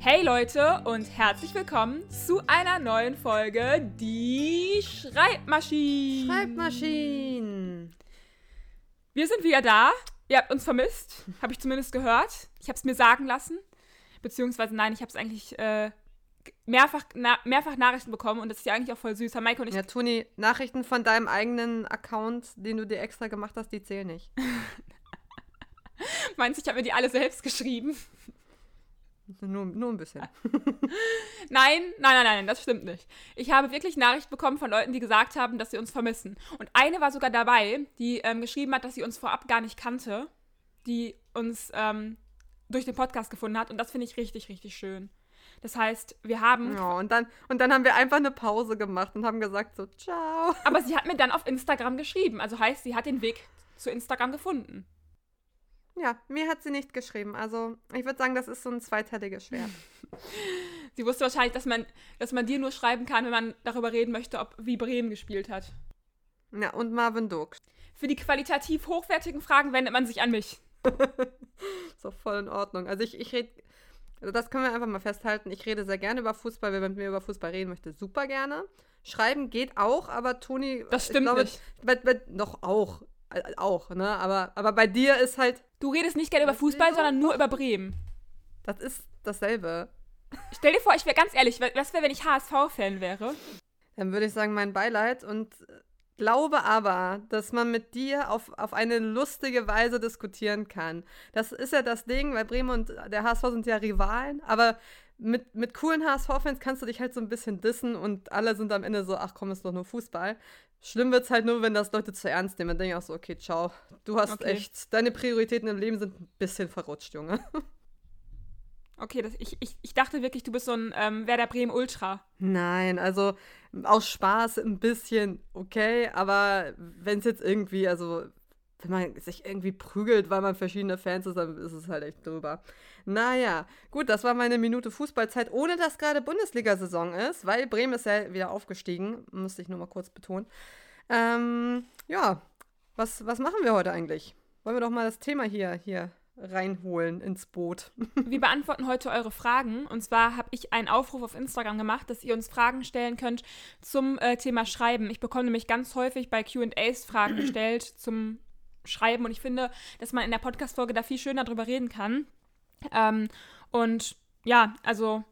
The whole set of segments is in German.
Hey Leute und herzlich willkommen zu einer neuen Folge Die Schreibmaschinen. Schreibmaschinen. Wir sind wieder da. Ihr habt uns vermisst, habe ich zumindest gehört. Ich habe es mir sagen lassen. Beziehungsweise nein, ich habe es eigentlich äh, mehrfach, na, mehrfach Nachrichten bekommen und das ist ja eigentlich auch voll süß. Maike und ich Ja, Toni, Nachrichten von deinem eigenen Account, den du dir extra gemacht hast, die zählen nicht. meinst, ich habe mir die alle selbst geschrieben. Nur, nur ein bisschen. Nein, nein, nein, nein, das stimmt nicht. Ich habe wirklich Nachrichten bekommen von Leuten, die gesagt haben, dass sie uns vermissen. Und eine war sogar dabei, die ähm, geschrieben hat, dass sie uns vorab gar nicht kannte, die uns ähm, durch den Podcast gefunden hat. Und das finde ich richtig, richtig schön. Das heißt, wir haben. Ja, und dann, und dann haben wir einfach eine Pause gemacht und haben gesagt so, ciao. Aber sie hat mir dann auf Instagram geschrieben. Also heißt, sie hat den Weg zu Instagram gefunden. Ja, mir hat sie nicht geschrieben. Also ich würde sagen, das ist so ein zweiteiliges Schwert. Sie wusste wahrscheinlich, dass man, dass man dir nur schreiben kann, wenn man darüber reden möchte, ob wie Bremen gespielt hat. Ja, und Marvin Duck. Für die qualitativ hochwertigen Fragen wendet man sich an mich. Ist doch voll in Ordnung. Also ich, ich rede, also das können wir einfach mal festhalten. Ich rede sehr gerne über Fußball. Wer mit mir über Fußball reden möchte, super gerne. Schreiben geht auch, aber Toni. Das stimmt glaube, nicht. Bei, bei, noch auch. Äh, Auch, ne? Aber, aber bei dir ist halt, Du redest nicht gerne über Fußball, sondern nur über Bremen. das ist dasselbe. Stell dir vor, ich wäre ganz ehrlich, was wäre, wenn ich HSV-Fan wäre? Dann würde ich sagen, mein Beileid und glaube aber, dass man mit dir auf, auf eine lustige Weise diskutieren kann. Das ist ja das Ding, weil Bremen und der HSV sind ja Rivalen, aber mit, mit coolen HSV-Fans kannst du dich halt so ein bisschen dissen und alle sind am Ende so, ach komm, ist doch nur Fußball. Schlimm wird's halt nur, wenn das Leute zu ernst nehmen. Dann denke ich auch so, okay, ciao. Du hast Okay. echt, deine Prioritäten im Leben sind ein bisschen verrutscht, Junge. Okay, das, ich, ich, ich dachte wirklich, du bist so ein ähm, Werder Bremen Ultra. Nein, also aus Spaß ein bisschen okay, aber wenn es jetzt irgendwie, also wenn man sich irgendwie prügelt, weil man verschiedene Fans ist, dann ist es halt echt drüber. Naja, gut, das war meine Minute Fußballzeit, ohne dass gerade Bundesliga-Saison ist, weil Bremen ist ja wieder aufgestiegen, musste ich nur mal kurz betonen. Ähm, ja, was, was machen wir heute eigentlich? Wollen wir doch mal das Thema hier, hier reinholen ins Boot. Wir beantworten heute eure Fragen. Und zwar habe ich einen Aufruf auf Instagram gemacht, dass ihr uns Fragen stellen könnt zum äh, Thema Schreiben. Ich bekomme nämlich ganz häufig bei QAs Fragen gestellt zum Schreiben. Und ich finde, dass man in der Podcast-Folge da viel schöner drüber reden kann. Ähm, und ja, also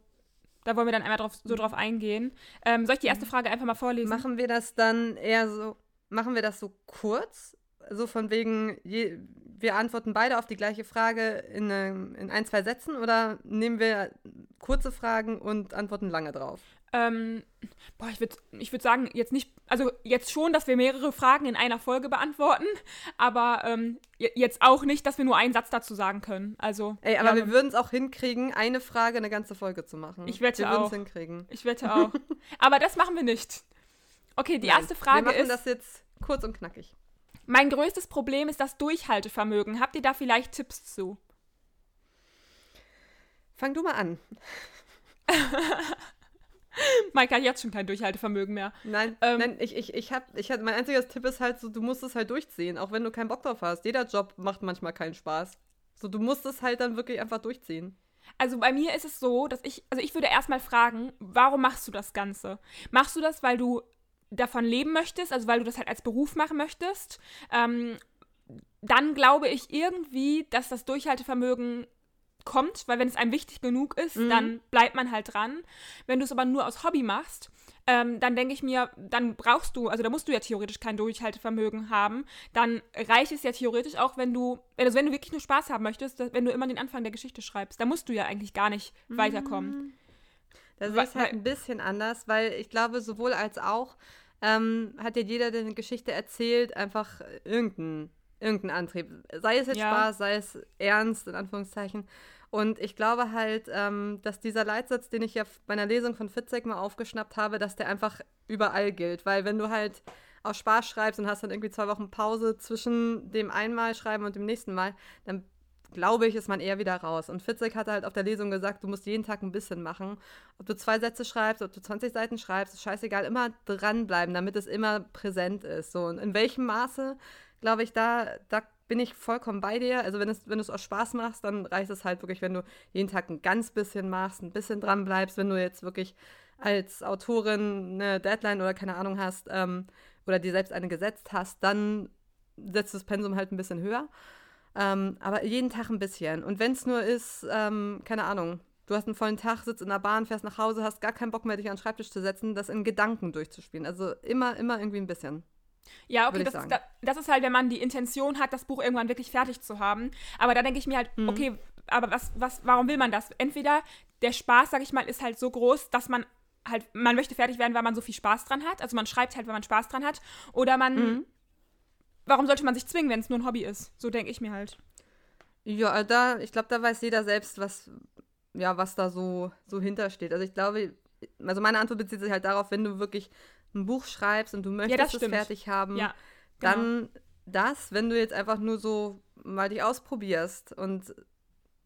da wollen wir dann einmal drauf, so drauf eingehen. Ähm, soll ich die erste Frage einfach mal vorlesen? Machen wir das dann eher so, machen wir das so kurz? So von wegen, je, wir antworten beide auf die gleiche Frage in, in ein, zwei Sätzen oder nehmen wir kurze Fragen und antworten lange drauf? Ähm, boah, ich würde ich würd sagen, jetzt nicht, also jetzt schon, dass wir mehrere Fragen in einer Folge beantworten, aber ähm, je- jetzt auch nicht, dass wir nur einen Satz dazu sagen können. Also, Ey, aber ja, wir würden es auch hinkriegen, eine Frage eine ganze Folge zu machen. Ich wette wir auch. hinkriegen. ich wette auch. aber das machen wir nicht. Okay, die Nein, erste Frage Wir machen ist, das jetzt kurz und knackig. mein größtes Problem ist das Durchhaltevermögen. Habt ihr da vielleicht Tipps zu? Fang du mal an. Maike hat jetzt schon kein Durchhaltevermögen mehr. Nein, Ähm, nein, ich, ich, ich hab, ich hab, mein einziger Tipp ist halt so, du musst es halt durchziehen, auch wenn du keinen Bock drauf hast. Jeder Job macht manchmal keinen Spaß. So, du musst es halt dann wirklich einfach durchziehen. Also bei mir ist es so, dass ich, also ich würde erstmal fragen, warum machst du das Ganze? Machst du das, weil du davon leben möchtest, also weil du das halt als Beruf machen möchtest? Ähm, dann glaube ich irgendwie, dass das Durchhaltevermögen kommt, weil wenn es einem wichtig genug ist, Mhm. dann bleibt man halt dran. Wenn du es aber nur aus Hobby machst, ähm, dann denke ich mir, dann brauchst du, also da musst du ja theoretisch kein Durchhaltevermögen haben. Dann reicht es ja theoretisch auch, wenn du, also wenn du wirklich nur Spaß haben möchtest, dass, wenn du immer den Anfang der Geschichte schreibst, da musst du ja eigentlich gar nicht Mhm. weiterkommen. Da sehe Wa- ich halt ein bisschen anders, weil ich glaube, sowohl als auch ähm, hat ja jeder, der eine Geschichte erzählt, einfach irgendeinen irgendein Antrieb. Sei es jetzt Ja. Spaß, sei es ernst, in Anführungszeichen. Und ich glaube halt, ähm, dass dieser Leitsatz, den ich ja bei einer Lesung von Fitzek mal aufgeschnappt habe, dass der einfach überall gilt. Weil wenn du halt aus Spaß schreibst und hast dann irgendwie zwei Wochen Pause zwischen dem einmal schreiben und dem nächsten Mal, dann glaube ich, ist man eher wieder raus. Und Fitzek hat halt auf der Lesung gesagt, du musst jeden Tag ein bisschen machen. Ob du zwei Sätze schreibst, ob du 20 Seiten schreibst, ist scheißegal, immer dranbleiben, damit es immer präsent ist. So, und in welchem Maße, glaube ich, da, da bin ich vollkommen bei dir. Also wenn, es, wenn du es aus Spaß machst, dann reicht es halt wirklich, wenn du jeden Tag ein ganz bisschen machst, ein bisschen dran bleibst. Wenn du jetzt wirklich als Autorin eine Deadline oder keine Ahnung hast ähm, oder dir selbst eine gesetzt hast, dann setzt das Pensum halt ein bisschen höher. Ähm, aber jeden Tag ein bisschen. Und wenn es nur ist, ähm, keine Ahnung, du hast einen vollen Tag, sitzt in der Bahn, fährst nach Hause, hast gar keinen Bock mehr, dich an den Schreibtisch zu setzen, das in Gedanken durchzuspielen. Also immer, immer irgendwie ein bisschen. Ja, okay, das ist, das ist, halt, wenn man die Intention hat, das Buch irgendwann wirklich fertig zu haben. Aber da denke ich mir halt, mhm. okay, aber was, was, warum will man das? Entweder der Spaß, sag ich mal, ist halt so groß, dass man halt, man möchte fertig werden, weil man so viel Spaß dran hat. Also man schreibt halt, weil man Spaß dran hat. Oder man, mhm. warum sollte man sich zwingen, wenn es nur ein Hobby ist? So denke ich mir halt. Ja, da, ich glaube, da weiß jeder selbst, was, ja, was da so, so hintersteht. Also ich glaube, also meine Antwort bezieht sich halt darauf, wenn du wirklich ein Buch schreibst und du möchtest ja, es fertig haben, ja, genau. dann das, wenn du jetzt einfach nur so mal dich ausprobierst und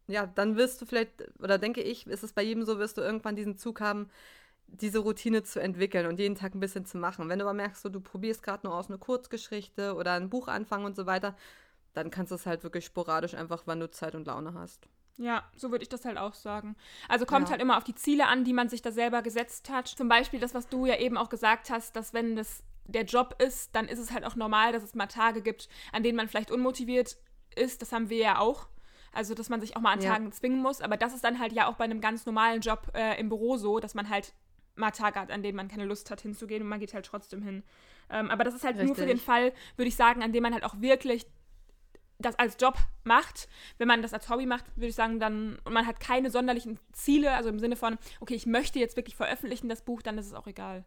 ja, dann wirst du vielleicht, oder denke ich, ist es bei jedem so, wirst du irgendwann diesen Zug haben, diese Routine zu entwickeln und jeden Tag ein bisschen zu machen. Wenn du aber merkst, so, du probierst gerade nur aus eine Kurzgeschichte oder ein Buch anfangen und so weiter, dann kannst du es halt wirklich sporadisch einfach, wann du Zeit und Laune hast. Ja, so würde ich das halt auch sagen. Also kommt ja. halt immer auf die Ziele an, die man sich da selber gesetzt hat. Zum Beispiel das, was du ja eben auch gesagt hast, dass wenn das der Job ist, dann ist es halt auch normal, dass es mal Tage gibt, an denen man vielleicht unmotiviert ist. Das haben wir ja auch. Also, dass man sich auch mal an ja. Tagen zwingen muss. Aber das ist dann halt ja auch bei einem ganz normalen Job äh, im Büro so, dass man halt mal Tage hat, an denen man keine Lust hat hinzugehen und man geht halt trotzdem hin. Ähm, aber das ist halt Richtig. nur für den Fall, würde ich sagen, an dem man halt auch wirklich das als Job macht. Wenn man das als Hobby macht, würde ich sagen, dann, und man hat keine sonderlichen Ziele, also im Sinne von, okay, ich möchte jetzt wirklich veröffentlichen das Buch, dann ist es auch egal.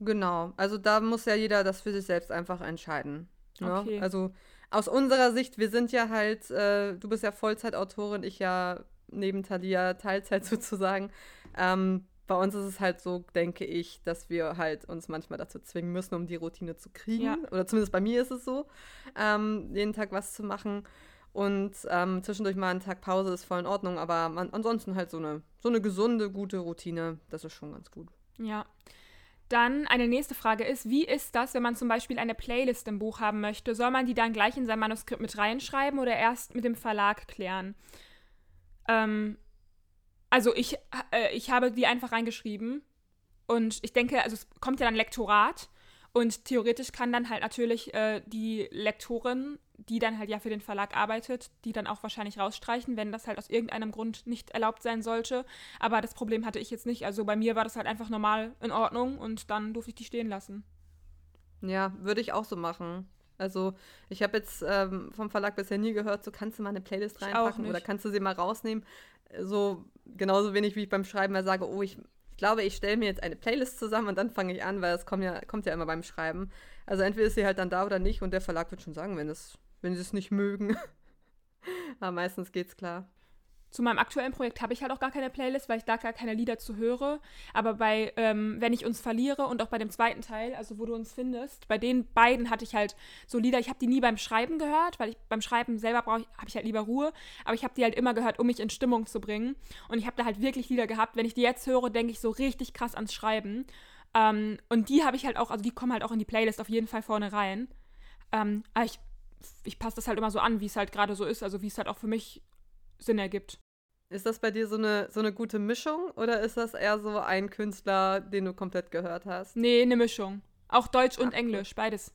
Genau, also da muss ja jeder das für sich selbst einfach entscheiden. Ne? Okay. Also aus unserer Sicht, wir sind ja halt, äh, du bist ja Vollzeitautorin, ich ja neben Thalia Teilzeit sozusagen. Ähm, bei uns ist es halt so, denke ich, dass wir halt uns manchmal dazu zwingen müssen, um die Routine zu kriegen. Ja. Oder zumindest bei mir ist es so, ähm, jeden Tag was zu machen. Und ähm, zwischendurch mal einen Tag Pause ist voll in Ordnung, aber man, ansonsten halt so eine, so eine gesunde, gute Routine, das ist schon ganz gut. Ja. Dann eine nächste Frage ist, wie ist das, wenn man zum Beispiel eine Playlist im Buch haben möchte? Soll man die dann gleich in sein Manuskript mit reinschreiben oder erst mit dem Verlag klären? Ähm, also ich, äh, ich habe die einfach reingeschrieben und ich denke, also es kommt ja dann Lektorat und theoretisch kann dann halt natürlich äh, die Lektorin, die dann halt ja für den Verlag arbeitet, die dann auch wahrscheinlich rausstreichen, wenn das halt aus irgendeinem Grund nicht erlaubt sein sollte. Aber das Problem hatte ich jetzt nicht. Also bei mir war das halt einfach normal in Ordnung und dann durfte ich die stehen lassen. Ja, würde ich auch so machen. Also ich habe jetzt ähm, vom Verlag bisher nie gehört, so kannst du mal eine Playlist reinpacken oder kannst du sie mal rausnehmen so genauso wenig wie ich beim Schreiben mal sage, oh, ich, ich glaube, ich stelle mir jetzt eine Playlist zusammen und dann fange ich an, weil es kommt ja, kommt ja immer beim Schreiben. Also entweder ist sie halt dann da oder nicht und der Verlag wird schon sagen, wenn, es, wenn sie es nicht mögen. Aber meistens geht's klar. Zu meinem aktuellen Projekt habe ich halt auch gar keine Playlist, weil ich da gar keine Lieder zu höre. Aber bei ähm, Wenn ich uns verliere und auch bei dem zweiten Teil, also wo du uns findest, bei den beiden hatte ich halt so Lieder, ich habe die nie beim Schreiben gehört, weil ich beim Schreiben selber brauche habe ich halt lieber Ruhe. Aber ich habe die halt immer gehört, um mich in Stimmung zu bringen. Und ich habe da halt wirklich Lieder gehabt. Wenn ich die jetzt höre, denke ich so richtig krass ans Schreiben. Ähm, und die habe ich halt auch, also die kommen halt auch in die Playlist auf jeden Fall vorne rein. Ähm, aber ich, ich passe das halt immer so an, wie es halt gerade so ist, also wie es halt auch für mich Sinn ergibt. Ist das bei dir so eine, so eine gute Mischung oder ist das eher so ein Künstler, den du komplett gehört hast? Nee, eine Mischung. Auch Deutsch und Ach, Englisch, gut. beides.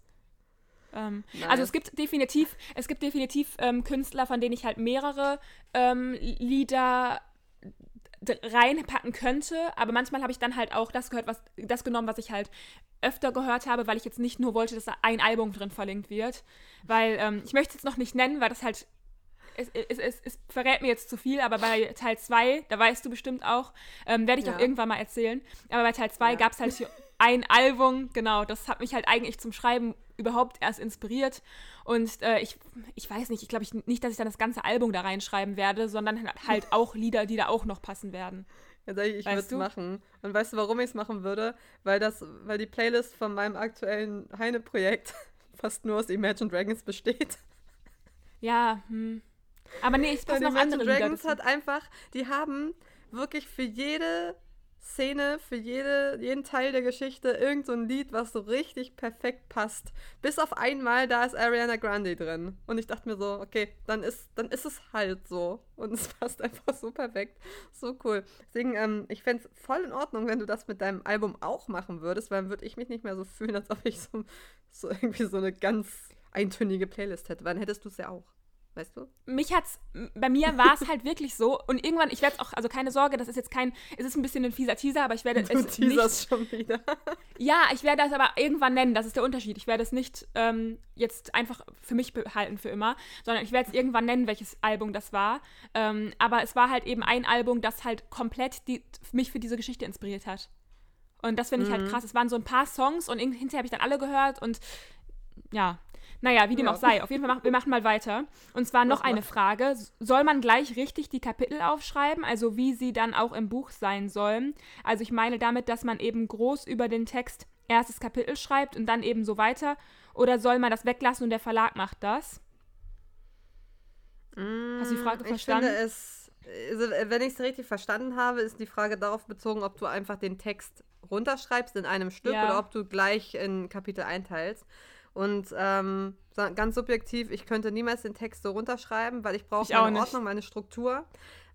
Ähm. Also es gibt definitiv, es gibt definitiv ähm, Künstler, von denen ich halt mehrere ähm, Lieder reinpacken könnte, aber manchmal habe ich dann halt auch das gehört, was das genommen, was ich halt öfter gehört habe, weil ich jetzt nicht nur wollte, dass da ein Album drin verlinkt wird, weil ähm, ich möchte es jetzt noch nicht nennen, weil das halt es, es, es, es, verrät mir jetzt zu viel, aber bei Teil 2, da weißt du bestimmt auch, ähm, werde ich ja. auch irgendwann mal erzählen. Aber bei Teil 2 ja. gab es halt ein Album, genau, das hat mich halt eigentlich zum Schreiben überhaupt erst inspiriert. Und äh, ich, ich weiß nicht, ich glaube ich nicht, dass ich dann das ganze Album da reinschreiben werde, sondern halt auch Lieder, die da auch noch passen werden. Ja, sag ich, ich würde es machen. Und weißt du, warum ich es machen würde? Weil das, weil die Playlist von meinem aktuellen Heine-Projekt fast nur aus Imagine Dragons besteht. Ja, hm. Aber nee, es passen noch andere Dragons hat einfach, die haben wirklich für jede Szene, für jede, jeden Teil der Geschichte irgend so Lied, was so richtig perfekt passt. Bis auf einmal, da ist Ariana Grande drin. Und ich dachte mir so, okay, dann ist, dann ist es halt so. Und es passt einfach so perfekt. So cool. Deswegen, ähm, ich fände es voll in Ordnung, wenn du das mit deinem Album auch machen würdest, weil dann würde ich mich nicht mehr so fühlen, als ob ich so, so irgendwie so eine ganz eintönige Playlist hätte. Weil dann hättest du es ja auch. Weißt du? Mich hat's, bei mir war es halt wirklich so und irgendwann, ich werde es auch, also keine Sorge, das ist jetzt kein, es ist ein bisschen ein fieser Teaser, aber ich werde du es nicht, schon wieder. ja, ich werde das aber irgendwann nennen, das ist der Unterschied. Ich werde es nicht ähm, jetzt einfach für mich behalten für immer, sondern ich werde es irgendwann nennen, welches Album das war. Ähm, aber es war halt eben ein Album, das halt komplett die, mich für diese Geschichte inspiriert hat. Und das finde ich halt mhm. halt krass. Es waren so ein paar Songs und hinterher habe ich dann alle gehört und ja, naja, wie dem ja. auch sei. Auf jeden Fall, mach, wir machen mal weiter. Und zwar noch eine Frage. Soll man gleich richtig die Kapitel aufschreiben, also wie sie dann auch im Buch sein sollen? Also ich meine damit, dass man eben groß über den Text erstes Kapitel schreibt und dann eben so weiter. Oder soll man das weglassen und der Verlag macht das? Mm, Hast du die Frage verstanden? Ich finde es, also wenn ich es richtig verstanden habe, ist die Frage darauf bezogen, ob du einfach den Text runterschreibst in einem Stück ja. oder ob du gleich in Kapitel einteilst. Und ähm, ganz subjektiv, ich könnte niemals den Text so runterschreiben, weil ich brauche meine nicht. Ordnung, meine Struktur.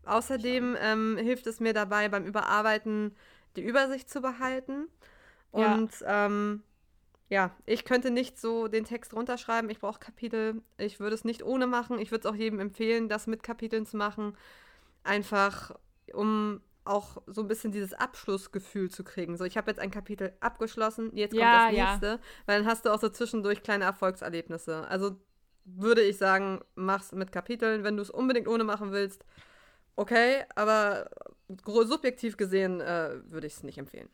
Außerdem ähm, hilft es mir dabei, beim Überarbeiten die Übersicht zu behalten. Und ja. Ähm, ja, ich könnte nicht so den Text runterschreiben. Ich brauche Kapitel. Ich würde es nicht ohne machen. Ich würde es auch jedem empfehlen, das mit Kapiteln zu machen. Einfach, um auch so ein bisschen dieses Abschlussgefühl zu kriegen. So, ich habe jetzt ein Kapitel abgeschlossen, jetzt kommt ja, das nächste, ja. weil dann hast du auch so zwischendurch kleine Erfolgserlebnisse. Also würde ich sagen, mach's mit Kapiteln, wenn du es unbedingt ohne machen willst. Okay, aber subjektiv gesehen äh, würde ich es nicht empfehlen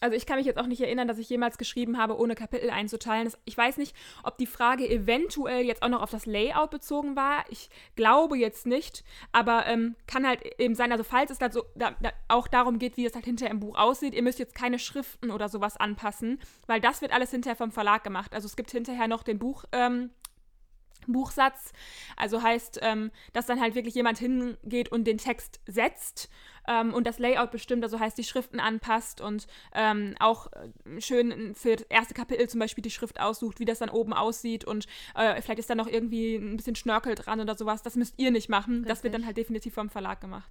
also ich kann mich jetzt auch nicht erinnern, dass ich jemals geschrieben habe, ohne Kapitel einzuteilen. ich weiß nicht, ob die Frage eventuell jetzt auch noch auf das Layout bezogen war. Ich glaube jetzt nicht, aber ähm, kann halt eben sein, also falls es da so da, da auch darum geht, wie es halt hinterher im Buch aussieht, ihr müsst jetzt keine Schriften oder sowas anpassen, weil das wird alles hinterher vom Verlag gemacht. Also es gibt hinterher noch den Buch. Ähm, Buchsatz. Also heißt, ähm, dass dann halt wirklich jemand hingeht und den Text setzt ähm, und das Layout bestimmt, also heißt die Schriften anpasst und ähm, auch äh, schön für das erste Kapitel zum Beispiel die Schrift aussucht, wie das dann oben aussieht und äh, vielleicht ist da noch irgendwie ein bisschen Schnörkel dran oder sowas. Das müsst ihr nicht machen. Richtig. Das wird dann halt definitiv vom Verlag gemacht.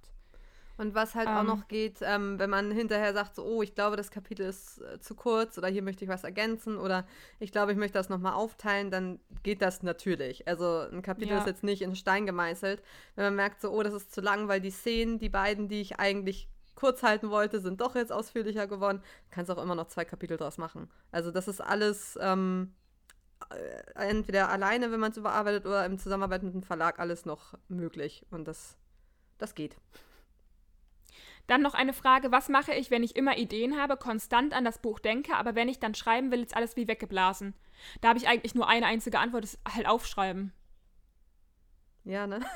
Und was halt ähm, auch noch geht, ähm, wenn man hinterher sagt, so, oh, ich glaube, das Kapitel ist äh, zu kurz oder hier möchte ich was ergänzen oder ich glaube, ich möchte das nochmal aufteilen, dann geht das natürlich. Also ein Kapitel ja. ist jetzt nicht in Stein gemeißelt. Wenn man merkt, so, oh, das ist zu lang, weil die Szenen, die beiden, die ich eigentlich kurz halten wollte, sind doch jetzt ausführlicher geworden, kannst auch immer noch zwei Kapitel draus machen. Also das ist alles ähm, äh, entweder alleine, wenn man es überarbeitet, oder im Zusammenarbeit mit dem Verlag alles noch möglich. Und das, das geht. Dann noch eine Frage, was mache ich, wenn ich immer Ideen habe, konstant an das Buch denke, aber wenn ich dann schreiben will, ist alles wie weggeblasen. Da habe ich eigentlich nur eine einzige Antwort, das ist halt aufschreiben. Ja, ne?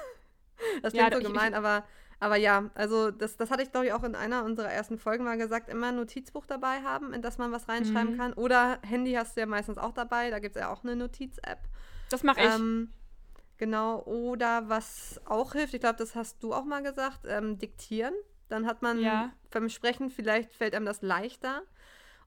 Das klingt ja, so gemein, ich, aber, aber ja, also das, das hatte ich, glaube ich, auch in einer unserer ersten Folgen mal gesagt, immer ein Notizbuch dabei haben, in das man was reinschreiben mhm. kann. Oder Handy hast du ja meistens auch dabei, da gibt es ja auch eine Notiz-App. Das mache ich. Ähm, genau, oder was auch hilft, ich glaube, das hast du auch mal gesagt, ähm, diktieren. Dann hat man ja. beim Sprechen, vielleicht fällt einem das leichter.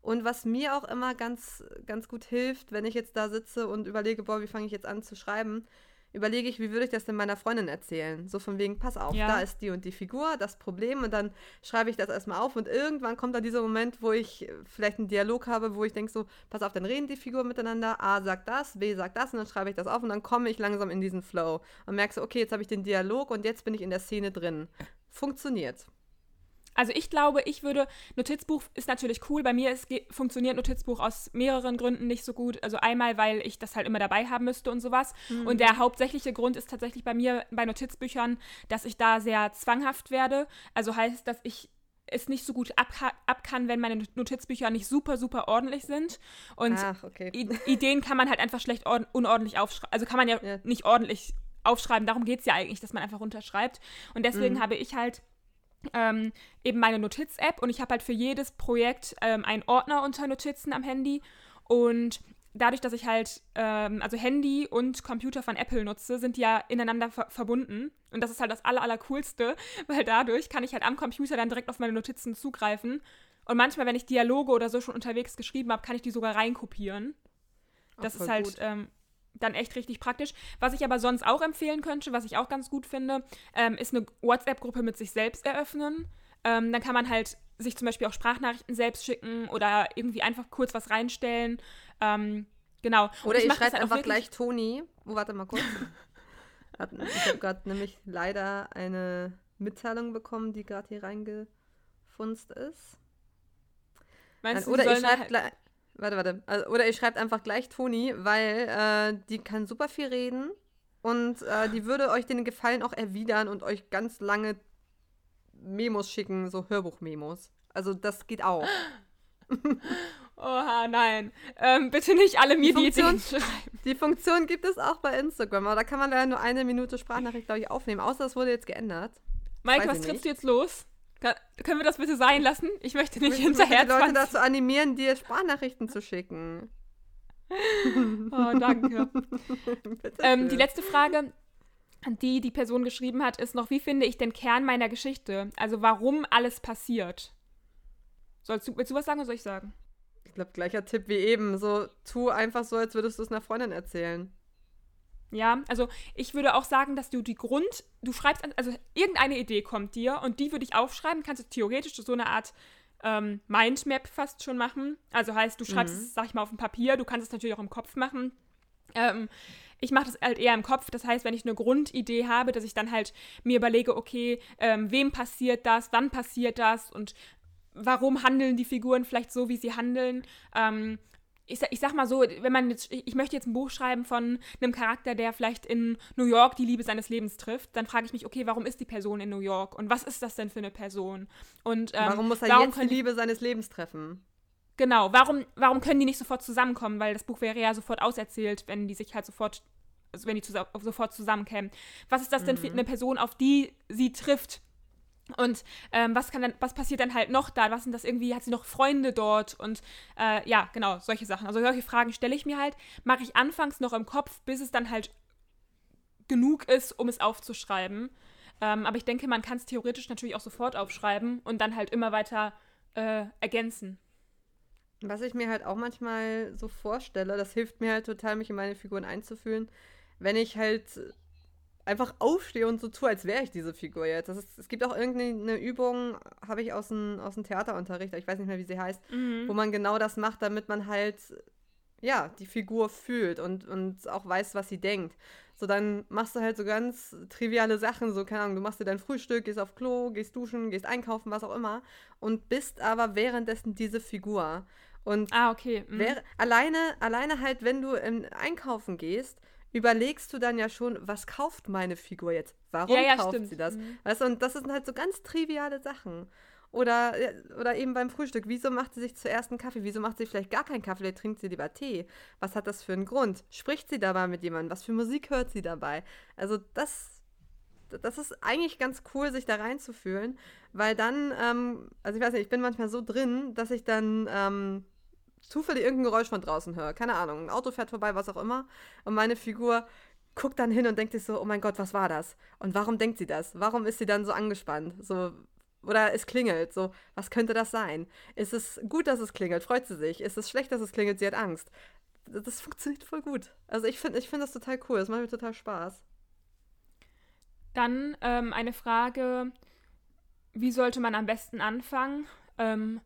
Und was mir auch immer ganz, ganz gut hilft, wenn ich jetzt da sitze und überlege, boah, wie fange ich jetzt an zu schreiben, überlege ich, wie würde ich das denn meiner Freundin erzählen? So von wegen, pass auf, ja. da ist die und die Figur, das Problem und dann schreibe ich das erstmal auf und irgendwann kommt dann dieser Moment, wo ich vielleicht einen Dialog habe, wo ich denke so, pass auf, dann reden die Figuren miteinander, A sagt das, B sagt das und dann schreibe ich das auf und dann komme ich langsam in diesen Flow und merke so, okay, jetzt habe ich den Dialog und jetzt bin ich in der Szene drin. Funktioniert. Also ich glaube, ich würde, Notizbuch ist natürlich cool. Bei mir ist, funktioniert Notizbuch aus mehreren Gründen nicht so gut. Also einmal, weil ich das halt immer dabei haben müsste und sowas. Mhm. Und der hauptsächliche Grund ist tatsächlich bei mir bei Notizbüchern, dass ich da sehr zwanghaft werde. Also heißt, dass ich es nicht so gut ab, ab kann, wenn meine Notizbücher nicht super, super ordentlich sind. Und Ach, okay. Ideen kann man halt einfach schlecht unordentlich aufschreiben. Also kann man ja, ja, nicht ordentlich aufschreiben. Darum geht es ja eigentlich, dass man einfach runterschreibt. Und deswegen mhm. habe ich halt ähm, eben meine Notiz-App und ich habe halt für jedes Projekt ähm, einen Ordner unter Notizen am Handy und dadurch, dass ich halt, ähm, also Handy und Computer von Apple nutze, sind die ja ineinander ver verbunden. Und das ist halt das aller, allercoolste, weil dadurch kann ich halt am Computer dann direkt auf meine Notizen zugreifen. Und manchmal, wenn ich Dialoge oder so schon unterwegs geschrieben habe, kann ich die sogar reinkopieren. Das ist halt ähm, dann echt richtig praktisch. Was ich aber sonst auch empfehlen könnte, was ich auch ganz gut finde, ähm, ist eine WhatsApp-Gruppe mit sich selbst eröffnen. Ähm, dann kann man halt sich zum Beispiel auch Sprachnachrichten selbst schicken oder irgendwie einfach kurz was reinstellen. Ähm, genau. Oder ich, ich schreibe halt einfach gleich Toni. Oh, warte mal kurz. ich habe gerade nämlich leider eine Mitteilung bekommen, die gerade hier reingefunzt ist. Meinst Nein, du, oder ich schreibe halt Warte, warte. Also, oder ihr schreibt einfach gleich Toni, weil äh, die kann super viel reden und äh, die würde euch den Gefallen auch erwidern und euch ganz lange Memos schicken, so Hörbuch-Memos. Also das geht auch. Oha, nein. Ähm, bitte nicht alle mir die, Funktion, die schreiben. Die Funktion gibt es auch bei Instagram, aber da kann man leider nur eine Minute Sprachnachricht, glaube ich, aufnehmen. Außer es wurde jetzt geändert. Mike, was trittst du jetzt los? Kann, können wir das bitte sein lassen? Ich möchte nicht ich hinterher die Leute dazu animieren, dir Sprachnachrichten zu schicken. oh, danke. ähm, die letzte Frage, die die Person geschrieben hat, ist noch, wie finde ich den Kern meiner Geschichte? Also warum alles passiert? Sollst du, willst du was sagen oder soll ich sagen? Ich glaube, gleicher Tipp wie eben. So, tu einfach so, als würdest du es einer Freundin erzählen. Ja, also ich würde auch sagen, dass du die Grund, du schreibst, also irgendeine Idee kommt dir und die würde ich aufschreiben, kannst du theoretisch so eine Art ähm, Mindmap fast schon machen. Also heißt, du schreibst mhm. es, sag ich mal, auf dem Papier, du kannst es natürlich auch im Kopf machen. Ähm, ich mache das halt eher im Kopf. Das heißt, wenn ich eine Grundidee habe, dass ich dann halt mir überlege, okay, ähm, wem passiert das, wann passiert das und warum handeln die Figuren vielleicht so, wie sie handeln. Ähm, ich, ich sag mal so, wenn man jetzt, ich möchte jetzt ein Buch schreiben von einem Charakter, der vielleicht in New York die Liebe seines Lebens trifft, dann frage ich mich, okay, warum ist die Person in New York und was ist das denn für eine Person? Und ähm, warum muss er warum jetzt die Liebe seines Lebens treffen? Genau, warum, warum können die nicht sofort zusammenkommen? Weil das Buch wäre ja sofort auserzählt, wenn die sich halt sofort, also wenn die zus sofort zusammenkämen. Was ist das denn für mhm. eine Person, auf die sie trifft? Und ähm, was kann dann, was passiert dann halt noch da? Was sind das irgendwie? Hat sie noch Freunde dort? Und äh, ja, genau, solche Sachen. Also solche Fragen stelle ich mir halt, mache ich anfangs noch im Kopf, bis es dann halt genug ist, um es aufzuschreiben. Ähm, aber ich denke, man kann es theoretisch natürlich auch sofort aufschreiben und dann halt immer weiter äh, ergänzen. Was ich mir halt auch manchmal so vorstelle, das hilft mir halt total, mich in meine Figuren einzufühlen, wenn ich halt einfach aufstehe und so tue, als wäre ich diese Figur jetzt. Ist, es gibt auch irgendeine Übung, habe ich aus dem, aus dem Theaterunterricht, ich weiß nicht mehr, wie sie heißt, mhm. wo man genau das macht, damit man halt, ja, die Figur fühlt und, und auch weiß, was sie denkt. So, dann machst du halt so ganz triviale Sachen, so, keine Ahnung, du machst dir dein Frühstück, gehst auf Klo, gehst duschen, gehst einkaufen, was auch immer und bist aber währenddessen diese Figur. Und ah, okay. Mhm. Wär, alleine, alleine halt, wenn du in Einkaufen gehst, überlegst du dann ja schon, was kauft meine Figur jetzt? Warum ja, ja, kauft stimmt. sie das? Mhm. Weißt du, und das sind halt so ganz triviale Sachen. Oder, oder eben beim Frühstück. Wieso macht sie sich zuerst einen Kaffee? Wieso macht sie vielleicht gar keinen Kaffee? Vielleicht trinkt sie lieber Tee. Was hat das für einen Grund? Spricht sie dabei mit jemandem? Was für Musik hört sie dabei? Also das, das ist eigentlich ganz cool, sich da reinzufühlen, weil dann, ähm, also ich weiß nicht, ich bin manchmal so drin, dass ich dann ähm, zufällig irgendein Geräusch von draußen höre. Keine Ahnung, ein Auto fährt vorbei, was auch immer. Und meine Figur guckt dann hin und denkt sich so, oh mein Gott, was war das? Und warum denkt sie das? Warum ist sie dann so angespannt? So, oder es klingelt. So, was könnte das sein? Ist es gut, dass es klingelt? Freut sie sich? Ist es schlecht, dass es klingelt? Sie hat Angst. Das funktioniert voll gut. Also ich finde ich find das total cool. Das macht mir total Spaß. Dann ähm, eine Frage, wie sollte man am besten anfangen? Ähm,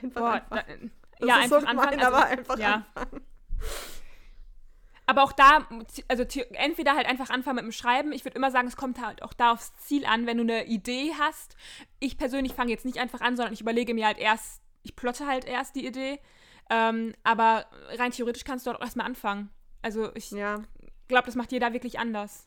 einfach boah, anfangen. Da, das ja, einfach so anfangen. Also, aber einfach ja. anfangen. Aber auch da, also entweder halt einfach anfangen mit dem Schreiben. Ich würde immer sagen, es kommt halt auch da aufs Ziel an, wenn du eine Idee hast. Ich persönlich fange jetzt nicht einfach an, sondern ich überlege mir halt erst, ich plotte halt erst die Idee. Ähm, aber rein theoretisch kannst du dort auch erstmal anfangen. Also ich ja. glaube, das macht jeder wirklich anders.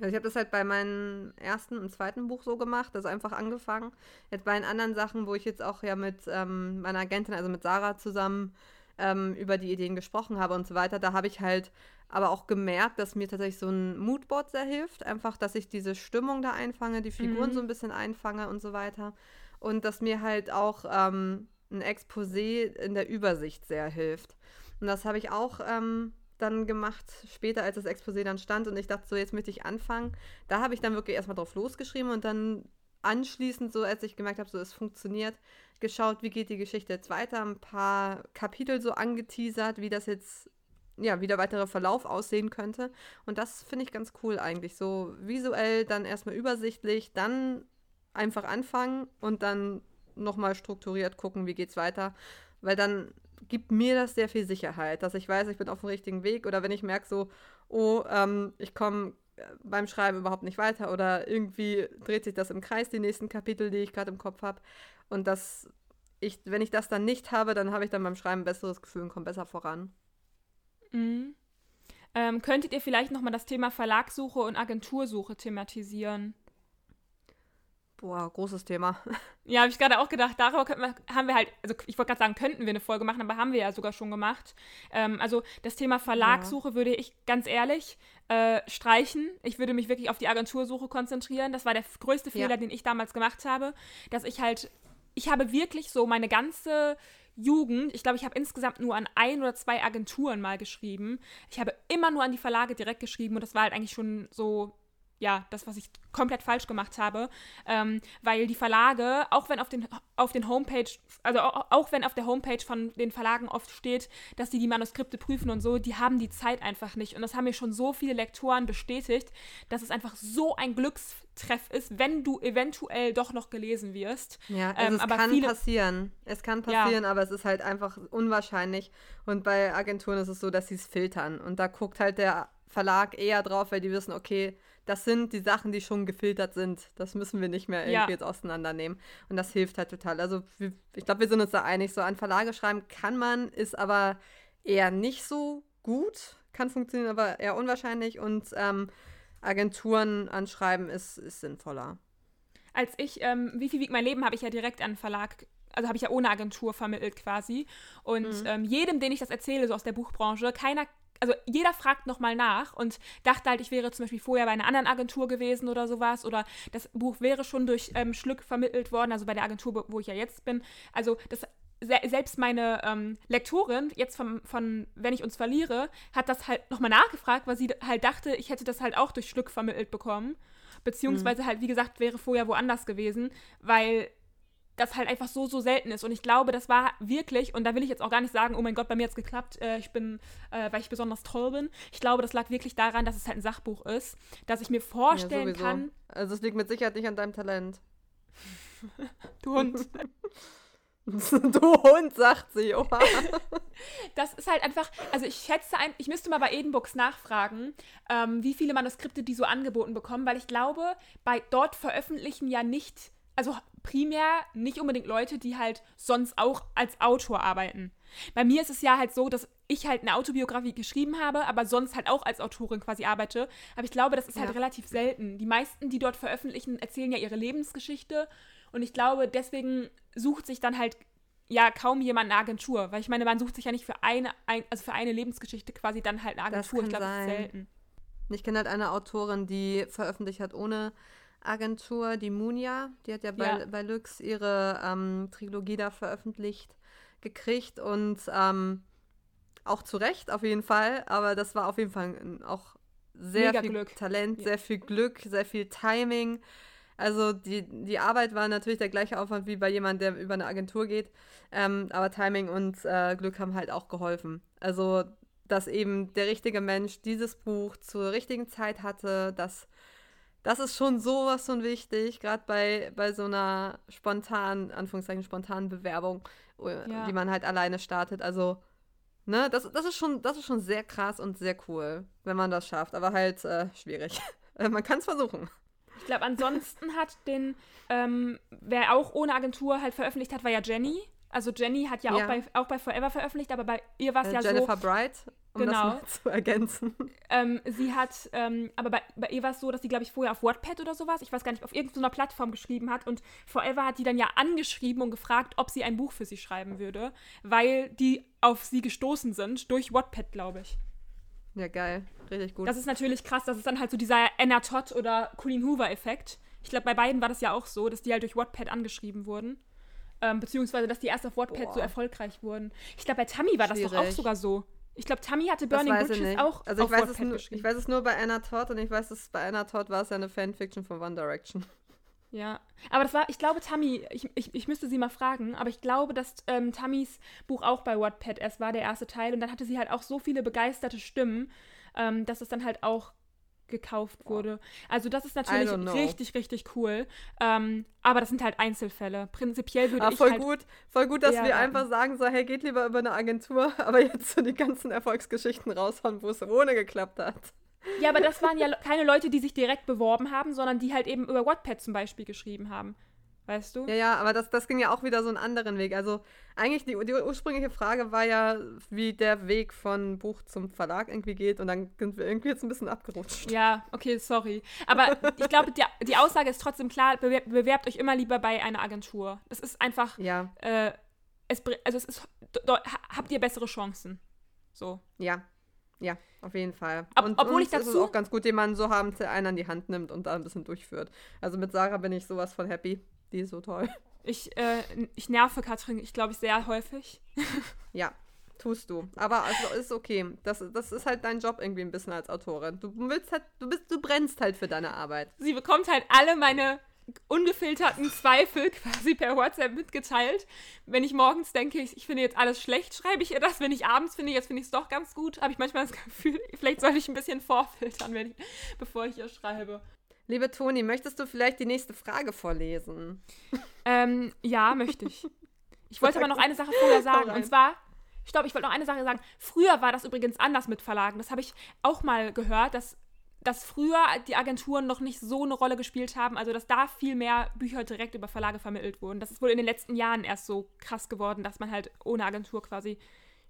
Also ich habe das halt bei meinem ersten und zweiten Buch so gemacht, also einfach angefangen. Jetzt bei den anderen Sachen, wo ich jetzt auch ja mit ähm, meiner Agentin, also mit Sarah zusammen ähm, über die Ideen gesprochen habe und so weiter, da habe ich halt aber auch gemerkt, dass mir tatsächlich so ein Moodboard sehr hilft. Einfach, dass ich diese Stimmung da einfange, die Figuren mhm. so ein bisschen einfange und so weiter. Und dass mir halt auch ähm, ein Exposé in der Übersicht sehr hilft. Und das habe ich auch ähm, dann gemacht, später, als das Exposé dann stand und ich dachte, so jetzt möchte ich anfangen. Da habe ich dann wirklich erstmal drauf losgeschrieben und dann anschließend, so als ich gemerkt habe, so es funktioniert, geschaut, wie geht die Geschichte jetzt weiter, ein paar Kapitel so angeteasert, wie das jetzt, ja, wie der weitere Verlauf aussehen könnte. Und das finde ich ganz cool eigentlich. So visuell, dann erstmal übersichtlich, dann einfach anfangen und dann nochmal strukturiert gucken, wie geht's weiter. Weil dann gibt mir das sehr viel Sicherheit, dass ich weiß, ich bin auf dem richtigen Weg oder wenn ich merke so, oh, ähm, ich komme äh, beim Schreiben überhaupt nicht weiter oder irgendwie dreht sich das im Kreis, die nächsten Kapitel, die ich gerade im Kopf habe. Und das, ich, wenn ich das dann nicht habe, dann habe ich dann beim Schreiben ein besseres Gefühl und komme besser voran. Mhm. Ähm, könntet ihr vielleicht nochmal das Thema Verlagssuche und Agentursuche thematisieren? Boah, großes Thema. Ja, habe ich gerade auch gedacht, darüber wir, haben wir halt, also ich wollte gerade sagen, könnten wir eine Folge machen, aber haben wir ja sogar schon gemacht. Ähm, also das Thema Verlagssuche ja. würde ich ganz ehrlich äh, streichen. Ich würde mich wirklich auf die Agentursuche konzentrieren. Das war der größte Fehler, ja. den ich damals gemacht habe, dass ich halt, ich habe wirklich so meine ganze Jugend, ich glaube, ich habe insgesamt nur an ein oder zwei Agenturen mal geschrieben. Ich habe immer nur an die Verlage direkt geschrieben und das war halt eigentlich schon so ja, das, was ich komplett falsch gemacht habe, ähm, weil die Verlage, auch wenn auf den, auf den Homepage, also auch, wenn auf der Homepage von den Verlagen oft steht, dass die die Manuskripte prüfen und so, die haben die Zeit einfach nicht. Und das haben mir schon so viele Lektoren bestätigt, dass es einfach so ein Glückstreff ist, wenn du eventuell doch noch gelesen wirst. Ja, also ähm, es kann viele, passieren. Es kann passieren, ja. aber es ist halt einfach unwahrscheinlich. Und bei Agenturen ist es so, dass sie es filtern. Und da guckt halt der Verlag eher drauf, weil die wissen, okay, das sind die Sachen, die schon gefiltert sind. Das müssen wir nicht mehr irgendwie ja. jetzt auseinandernehmen. Und das hilft halt total. Also ich glaube, wir sind uns da einig. So an Verlage schreiben kann man, ist aber eher nicht so gut. Kann funktionieren, aber eher unwahrscheinlich. Und ähm, Agenturen anschreiben ist, ist sinnvoller. Als ich, ähm, wie viel wiegt mein Leben, habe ich ja direkt an Verlag also habe ich ja ohne Agentur vermittelt quasi. Und mhm. ähm, jedem, den ich das erzähle, so aus der Buchbranche, keiner also jeder fragt nochmal nach und dachte halt, ich wäre zum Beispiel vorher bei einer anderen Agentur gewesen oder sowas oder das Buch wäre schon durch ähm, Schlück vermittelt worden, also bei der Agentur, wo ich ja jetzt bin. Also das selbst meine ähm, Lektorin, jetzt von, von Wenn ich uns verliere, hat das halt nochmal nachgefragt, weil sie halt dachte, ich hätte das halt auch durch Schlück vermittelt bekommen. Beziehungsweise mhm. halt, wie gesagt, wäre vorher woanders gewesen, weil das halt einfach so, so selten ist. Und ich glaube, das war wirklich, und da will ich jetzt auch gar nicht sagen, oh mein Gott, bei mir hat es geklappt, äh, ich bin, äh, weil ich besonders toll bin. Ich glaube, das lag wirklich daran, dass es halt ein Sachbuch ist, dass ich mir vorstellen ja, kann. Also es liegt mit Sicherheit nicht an deinem Talent. du Hund. du Hund, sagt sie, oha. das ist halt einfach, also ich schätze, ein, ich müsste mal bei Edenbooks nachfragen, ähm, wie viele Manuskripte die so angeboten bekommen, weil ich glaube, bei dort veröffentlichen ja nicht also primär nicht unbedingt Leute, die halt sonst auch als Autor arbeiten. Bei mir ist es ja halt so, dass ich halt eine Autobiografie geschrieben habe, aber sonst halt auch als Autorin quasi arbeite. Aber ich glaube, das ist halt ja. halt relativ selten. Die meisten, die dort veröffentlichen, erzählen ja ihre Lebensgeschichte. Und ich glaube, deswegen sucht sich dann halt ja kaum jemand eine Agentur. Weil ich meine, man sucht sich ja nicht für eine, ein, also für eine Lebensgeschichte quasi dann halt eine Agentur. ich glaube, das ist selten. Ich kenne halt eine Autorin, die veröffentlicht hat ohne Agentur, die Munia, die hat ja bei, ja. bei Lux ihre ähm, Trilogie da veröffentlicht gekriegt und ähm, auch zu Recht auf jeden Fall, aber das war auf jeden Fall auch sehr Mega viel Glück. Talent, ja. sehr viel Glück, sehr viel Timing. Also die, die Arbeit war natürlich der gleiche Aufwand wie bei jemandem, der über eine Agentur geht, ähm, aber Timing und äh, Glück haben halt auch geholfen. Also dass eben der richtige Mensch dieses Buch zur richtigen Zeit hatte, dass das ist schon sowas von wichtig, gerade bei, bei so einer spontanen, Anführungszeichen, spontanen Bewerbung, äh, ja. die man halt alleine startet. Also, ne, das, das, ist schon, das ist schon sehr krass und sehr cool, wenn man das schafft, aber halt äh, schwierig. man kann es versuchen. Ich glaube, ansonsten hat den, ähm, wer auch ohne Agentur halt veröffentlicht hat, war ja Jenny. Also Jenny hat ja, ja. Auch, bei, auch bei Forever veröffentlicht, aber bei ihr war es äh, ja Jennifer so. Jennifer Bright, um genau. das zu ergänzen. Ähm, sie hat, ähm, aber bei, bei ihr war es so, dass sie, glaube ich, vorher auf Wattpad oder sowas, ich weiß gar nicht, auf irgendeiner Plattform geschrieben hat und Forever hat die dann ja angeschrieben und gefragt, ob sie ein Buch für sie schreiben würde, weil die auf sie gestoßen sind durch Wattpad, glaube ich. Ja, geil. Richtig gut. Das ist natürlich krass. Das ist dann halt so dieser Anna Todd oder Colleen Hoover-Effekt. Ich glaube, bei beiden war das ja auch so, dass die halt durch Wattpad angeschrieben wurden. Ähm, beziehungsweise, dass die erst auf Wattpad Boah. so erfolgreich wurden. Ich glaube, bei Tammy war das doch auch Schwierig. sogar so. Ich glaube, Tammy hatte Burning Bridges auch also ich auf weiß, es Wattpad nur, geschrieben. ich weiß es nur bei Anna Todd und ich weiß, es bei Anna Todd war es ja eine Fanfiction von One Direction. Ja, aber das war, ich glaube, Tammy, ich, ich, ich müsste sie mal fragen, aber ich glaube, dass ähm, Tammys Buch auch bei Wattpad erst war, der erste Teil. Und dann hatte sie halt auch so viele begeisterte Stimmen, ähm, dass es dann halt auch gekauft wurde. Also das ist natürlich richtig, richtig cool. Ähm, aber das sind halt Einzelfälle. Prinzipiell würde Ah, ich voll halt... gut, voll gut, dass wir einfach sagen so, hey, geht lieber über eine Agentur, aber jetzt so die ganzen Erfolgsgeschichten raushauen, wo es ohne geklappt hat. Ja, aber das waren ja keine Leute, die sich direkt beworben haben, sondern die halt eben über Wattpad zum Beispiel geschrieben haben. Weißt du? Ja, ja, aber das, das ging ja auch wieder so einen anderen Weg. Also eigentlich die, die ursprüngliche Frage war ja, wie der Weg von Buch zum Verlag irgendwie geht und dann sind wir irgendwie jetzt ein bisschen abgerutscht. Ja, okay, sorry. Aber ich glaube, die, die Aussage ist trotzdem klar, bewerbt, bewerbt euch immer lieber bei einer Agentur. Das ist einfach, Ja, äh, es, also es ist, habt ihr bessere Chancen. So. ja, ja, auf jeden Fall. Ob- und obwohl ich uns ist es dazu- auch ganz gut, jemanden so haben, der einen an die Hand nimmt und da ein bisschen durchführt. Also mit Sarah bin ich sowas von happy. Die ist so toll. Ich, äh, ich nerve Katrin, ich glaube, sehr häufig. Ja, tust du. Aber also ist okay. Das, das ist halt dein Job irgendwie ein bisschen als Autorin. Du willst halt, du bist, du brennst halt für deine Arbeit. Sie bekommt halt alle meine ungefilterten Zweifel quasi per WhatsApp mitgeteilt. Wenn ich morgens denke, ich, ich finde jetzt alles schlecht, schreibe ich ihr das. Wenn ich abends finde, jetzt finde ich es doch ganz gut, habe ich manchmal das Gefühl, vielleicht sollte ich ein bisschen vorfiltern, ich, bevor ich ihr schreibe. Liebe Toni, möchtest du vielleicht die nächste Frage vorlesen? Ähm, ja, möchte ich. Ich wollte aber noch eine Sache vorher sagen. Und zwar, ich glaube, ich wollte noch eine Sache sagen. Früher war das übrigens anders mit Verlagen. Das habe ich auch mal gehört, dass, dass früher die Agenturen noch nicht so eine Rolle gespielt haben. Also, dass da viel mehr Bücher direkt über Verlage vermittelt wurden. Das ist wohl in den letzten Jahren erst so krass geworden, dass man halt ohne Agentur quasi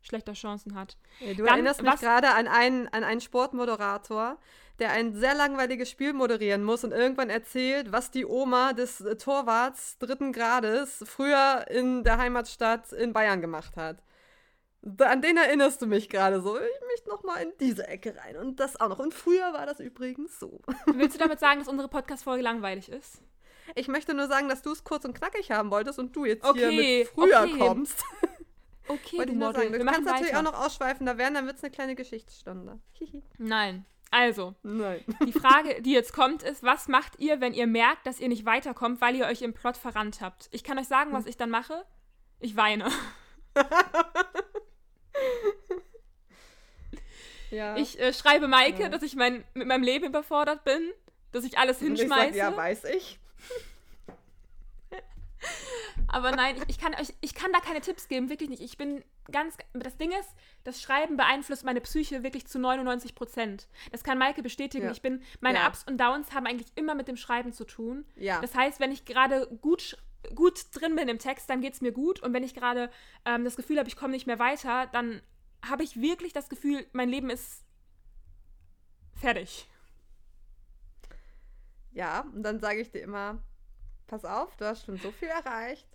schlechter Chancen hat. Ey, Du Dann, erinnerst mich gerade an einen, an einen Sportmoderator, der ein sehr langweiliges Spiel moderieren muss und irgendwann erzählt, was die Oma des äh, Torwarts dritten Grades früher in der Heimatstadt in Bayern gemacht hat. An den erinnerst du mich gerade so. Ich möchte noch mal in diese Ecke rein und das auch noch. Und früher war das übrigens so. Willst du damit sagen, dass unsere Podcast-Folge langweilig ist? Ich möchte nur sagen, dass du es kurz und knackig haben wolltest und du jetzt Okay, hier mit früher okay. kommst. Okay, Wollte du ich nur sagen. Du kannst natürlich auch noch ausschweifender werden, dann wird es eine kleine Geschichtsstunde. Nein. Also, Nein. Die Frage, die jetzt kommt, ist, was macht ihr, wenn ihr merkt, dass ihr nicht weiterkommt, weil ihr euch im Plot verrannt habt? Ich kann euch sagen, was ich dann mache. Ich weine. Ja. Ich äh, schreibe Maike, Ja. dass ich mein, mit meinem Leben überfordert bin, dass ich alles Und ich sag, hinschmeiße. ja, weiß ich. Aber nein, ich, ich, kann euch, ich kann da keine Tipps geben, wirklich nicht. Ich bin ganz. Das Ding ist, das Schreiben beeinflusst meine Psyche wirklich zu 99 Prozent. Das kann Maike bestätigen. Ja. Ich bin. Meine Ja. Ups und Downs haben eigentlich immer mit dem Schreiben zu tun. Ja. Das heißt, wenn ich gerade gut, gut drin bin im Text, dann geht es mir gut. Und wenn ich gerade ähm, das Gefühl habe, ich komme nicht mehr weiter, dann habe ich wirklich das Gefühl, mein Leben ist fertig. Ja, und dann sage ich dir immer, pass auf, du hast schon so viel erreicht.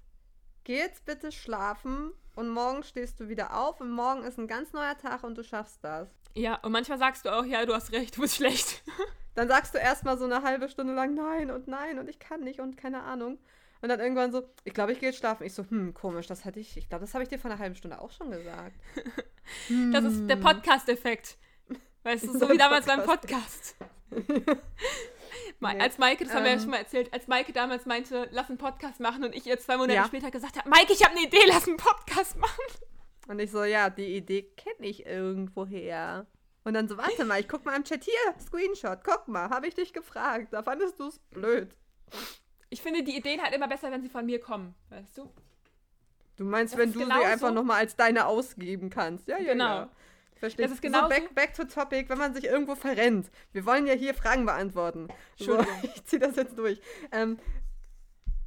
Geh jetzt bitte schlafen und morgen stehst du wieder auf und morgen ist ein ganz neuer Tag und du schaffst das. Ja, und manchmal sagst du auch, ja, du hast recht, du bist schlecht. Dann sagst du erstmal so eine halbe Stunde lang nein und nein und ich kann nicht und keine Ahnung. Und dann irgendwann so, ich glaube, ich gehe jetzt schlafen. Ich so, hm, komisch, das hatte ich, ich glaube, das habe ich dir vor einer halben Stunde auch schon gesagt. Das ist der Podcast-Effekt. Weißt du, so wie damals beim Podcast. Nee. Als Maike, das haben wir ja Ähm. schon mal erzählt, als Maike damals meinte, lass einen Podcast machen und ich ihr zwei Monate Ja. später gesagt habe, Maike, ich habe eine Idee, lass einen Podcast machen. Und ich so, ja, die Idee kenne ich irgendwoher. Und dann so, warte mal, ich guck mal im Chat hier, Screenshot, guck mal, habe ich dich gefragt, da fandest du es blöd. Ich finde die Ideen halt immer besser, wenn sie von mir kommen, weißt du? Du meinst, Das wenn du sie genauso- einfach nochmal als deine ausgeben kannst. Ja, ja, Genau. ja. Verstehe. Das ist so, genauso- back, back to topic, wenn man sich irgendwo verrennt. Wir wollen ja hier Fragen beantworten. So, ich ziehe das jetzt durch. Ähm,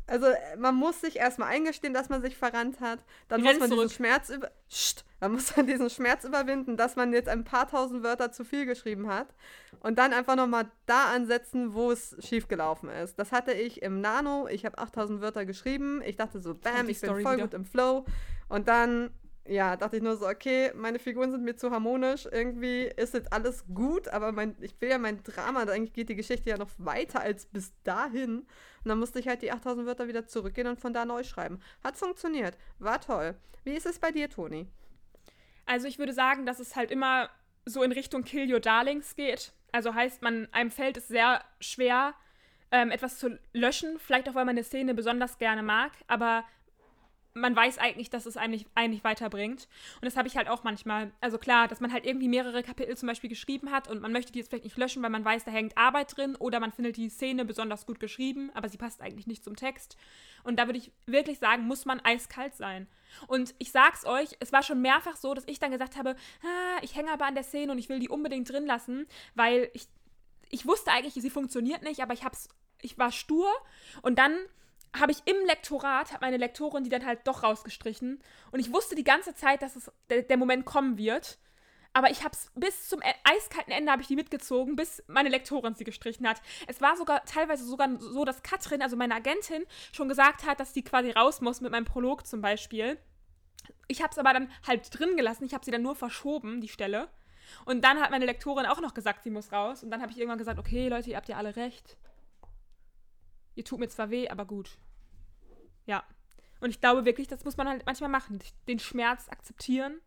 also, man muss sich erstmal eingestehen, dass man sich verrannt hat. Dann muss man diesen. Schmerz über. Psst, dann muss man diesen Schmerz überwinden, dass man jetzt ein paar tausend Wörter zu viel geschrieben hat. Und dann einfach nochmal da ansetzen, wo es schiefgelaufen ist. Das hatte ich im Nano. Ich habe 8000 Wörter geschrieben. Ich dachte so, bam, die ich bin voll wieder. gut im Flow. Und dann ja, dachte ich nur so, okay, meine Figuren sind mir zu harmonisch. Irgendwie ist jetzt alles gut, aber mein, ich will ja mein Drama, eigentlich geht die Geschichte ja noch weiter als bis dahin. Und dann musste ich halt die 8000 Wörter wieder zurückgehen und von da neu schreiben. Hat funktioniert, war toll. Wie ist es bei dir, Toni? Also ich würde sagen, dass es halt immer so in Richtung Kill Your Darlings geht. Also heißt, man, einem fällt es sehr schwer, ähm, etwas zu löschen, vielleicht auch, weil man eine Szene besonders gerne mag, aber man weiß eigentlich, dass es eigentlich, eigentlich weiterbringt. Und das habe ich halt auch manchmal. Also klar, dass man halt irgendwie mehrere Kapitel zum Beispiel geschrieben hat und man möchte die jetzt vielleicht nicht löschen, weil man weiß, da hängt Arbeit drin oder man findet die Szene besonders gut geschrieben, aber sie passt eigentlich nicht zum Text. Und da würde ich wirklich sagen, muss man eiskalt sein. Und ich sag's euch, es war schon mehrfach so, dass ich dann gesagt habe, ah, ich hänge aber an der Szene und ich will die unbedingt drin lassen, weil ich, ich wusste eigentlich, sie funktioniert nicht, aber ich hab's, ich war stur und dann habe ich im Lektorat, hat meine Lektorin die dann halt doch rausgestrichen. Und ich wusste die ganze Zeit, dass es der, der Moment kommen wird. Aber ich habe es bis zum e eiskalten Ende habe ich die mitgezogen, bis meine Lektorin sie gestrichen hat. Es war sogar teilweise sogar so, dass Katrin, also meine Agentin, schon gesagt hat, dass die quasi raus muss mit meinem Prolog zum Beispiel. Ich habe es aber dann halt drin gelassen. Ich habe sie dann nur verschoben, die Stelle. Und dann hat meine Lektorin auch noch gesagt, sie muss raus. Und dann habe ich irgendwann gesagt, okay, Leute, ihr habt ja alle recht. Ihr tut mir zwar weh, aber gut. Ja. Und ich glaube wirklich, das muss man halt manchmal machen. Den Schmerz akzeptieren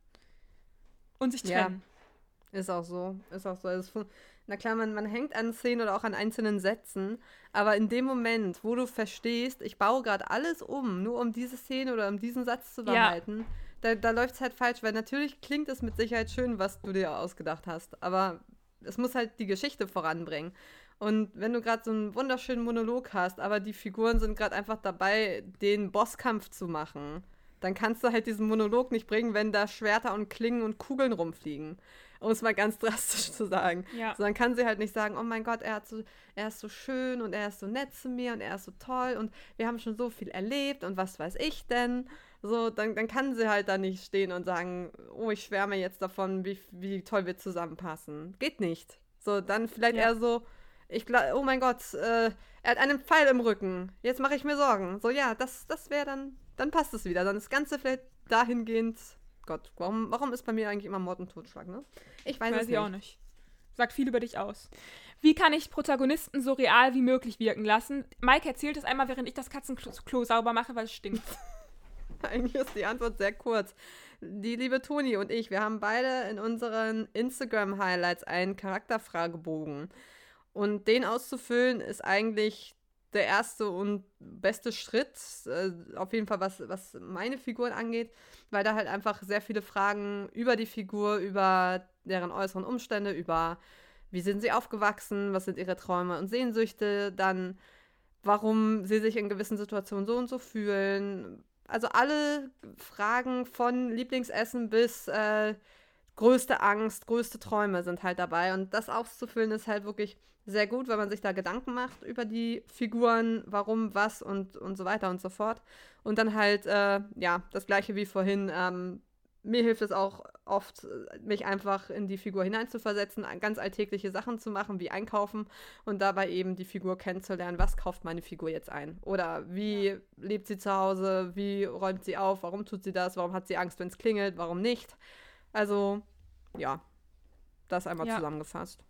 und sich trennen. Ja, ist auch so. Ist auch so. Also, na klar, man, man hängt an Szenen oder auch an einzelnen Sätzen, aber in dem Moment, wo du verstehst, ich baue gerade alles um, nur um diese Szene oder um diesen Satz zu behalten, ja. da, da läuft es halt falsch, weil natürlich klingt es mit Sicherheit schön, was du dir ausgedacht hast, aber es muss halt die Geschichte voranbringen. Und wenn du gerade so einen wunderschönen Monolog hast, aber die Figuren sind gerade einfach dabei, den Bosskampf zu machen, dann kannst du halt diesen Monolog nicht bringen, wenn da Schwerter und Klingen und Kugeln rumfliegen. Um es mal ganz drastisch zu sagen. Ja. So, dann kann sie halt nicht sagen, oh mein Gott, er, so, er ist so schön und er ist so nett zu mir und er ist so toll und wir haben schon so viel erlebt und was weiß ich denn. So, dann, dann kann sie halt da nicht stehen und sagen, oh, ich schwärme jetzt davon, wie, wie toll wir zusammenpassen. Geht nicht. So, dann vielleicht ja. eher so, ich glaube, oh mein Gott, äh, er hat einen Pfeil im Rücken. Jetzt mache ich mir Sorgen. So, ja, das, das wäre dann, dann passt es wieder. Dann das Ganze vielleicht dahingehend. Gott, warum, warum ist bei mir eigentlich immer Mord und Totschlag, ne? Ich weiß, weiß es nicht. auch nicht. Sagt viel über dich aus. Wie kann ich Protagonisten so real wie möglich wirken lassen? Mike erzählt es einmal, während ich das Katzenklo sauber mache, weil es stinkt. Eigentlich ist die Antwort sehr kurz. Die liebe Toni und ich, wir haben beide in unseren Instagram-Highlights einen Charakterfragebogen. Und den auszufüllen ist eigentlich der erste und beste Schritt, äh, auf jeden Fall was, was meine Figuren angeht, weil da halt einfach sehr viele Fragen über die Figur, über deren äußeren Umstände, über wie sind sie aufgewachsen, was sind ihre Träume und Sehnsüchte, dann warum sie sich in gewissen Situationen so und so fühlen. Also alle Fragen von Lieblingsessen bis äh, größte Angst, größte Träume sind halt dabei. Und das auszufüllen ist halt wirklich sehr gut, weil man sich da Gedanken macht über die Figuren, warum, was und, und so weiter und so fort. Und dann halt, äh, ja, das gleiche wie vorhin. Ähm, mir hilft es auch oft, mich einfach in die Figur hineinzuversetzen, ganz alltägliche Sachen zu machen, wie einkaufen und dabei eben die Figur kennenzulernen, was kauft meine Figur jetzt ein? Oder wie ja. lebt sie zu Hause? Wie räumt sie auf? Warum tut sie das? Warum hat sie Angst, wenn es klingelt? Warum nicht? Also, ja, das einmal ja. zusammengefasst.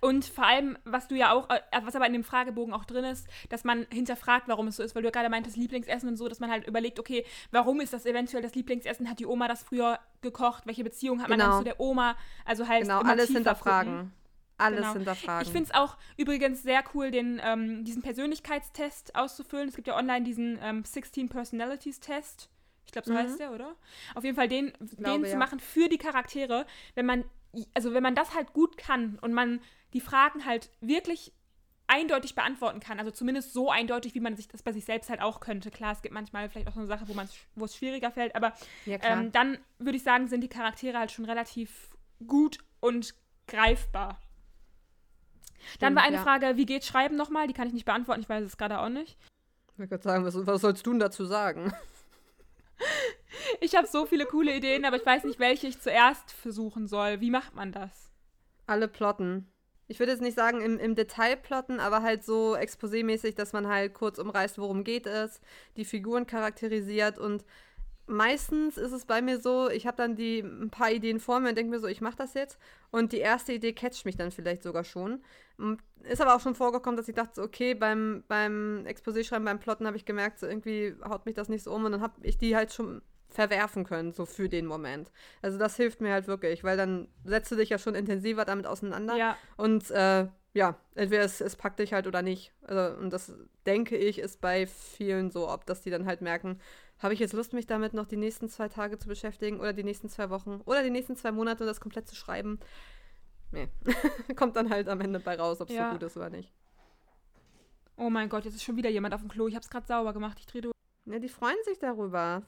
Und vor allem, was du ja auch, äh, was aber in dem Fragebogen auch drin ist, dass man hinterfragt, warum es so ist, weil du ja gerade meintest, Lieblingsessen und so, dass man halt überlegt, okay, warum ist das eventuell das Lieblingsessen? Hat die Oma das früher gekocht? Welche Beziehung hat man dann genau. zu der Oma? Also halt. Genau, alles hinterfragen. Gucken. Alles genau. hinterfragen. Ich finde es auch übrigens sehr cool, den, ähm, diesen Persönlichkeitstest auszufüllen. Es gibt ja online diesen ähm, 16 Personalities Test. Ich glaube, so mhm. heißt der, oder? Auf jeden Fall den, glaube, den ja. zu machen für die Charaktere, wenn man, also wenn man das halt gut kann und man die Fragen halt wirklich eindeutig beantworten kann. Also zumindest so eindeutig, wie man sich das bei sich selbst halt auch könnte. Klar, es gibt manchmal vielleicht auch so eine Sache, wo, wo es schwieriger fällt, aber ja, ähm, dann würde ich sagen, sind die Charaktere halt schon relativ gut und greifbar. Stimmt, dann war eine ja. Frage, wie geht Schreiben nochmal? Die kann ich nicht beantworten, ich weiß es gerade auch nicht. Ich würde sagen, was, was sollst du denn dazu sagen? Ich habe so viele coole Ideen, aber ich weiß nicht, welche ich zuerst versuchen soll. Wie macht man das? Alle plotten ich würde jetzt nicht sagen im, im Detail plotten, aber halt so exposé-mäßig, dass man halt kurz umreißt, worum geht es, die Figuren charakterisiert und meistens ist es bei mir so, ich habe dann die ein paar Ideen vor mir und denke mir so, ich mache das jetzt. Und die erste Idee catcht mich dann vielleicht sogar schon. Ist aber auch schon vorgekommen, dass ich dachte, okay, beim, beim Exposé-Schreiben, beim Plotten habe ich gemerkt, so irgendwie haut mich das nicht so um und dann habe ich die halt schon verwerfen können, so für den Moment. Also das hilft mir halt wirklich, weil dann setzt du dich ja schon intensiver damit auseinander. Ja. Und äh, ja, entweder es, es packt dich halt oder nicht. Also, und das denke ich, ist bei vielen so, ob dass die dann halt merken, habe ich jetzt Lust, mich damit noch die nächsten zwei Tage zu beschäftigen oder die nächsten zwei Wochen oder die nächsten zwei Monate das komplett zu schreiben. Nee. Kommt dann halt am Ende bei raus, ob es ja. so gut ist oder nicht. Oh mein Gott, jetzt ist schon wieder jemand auf dem Klo. Ich habe es gerade sauber gemacht. Ich drehe durch. Ja, die freuen sich darüber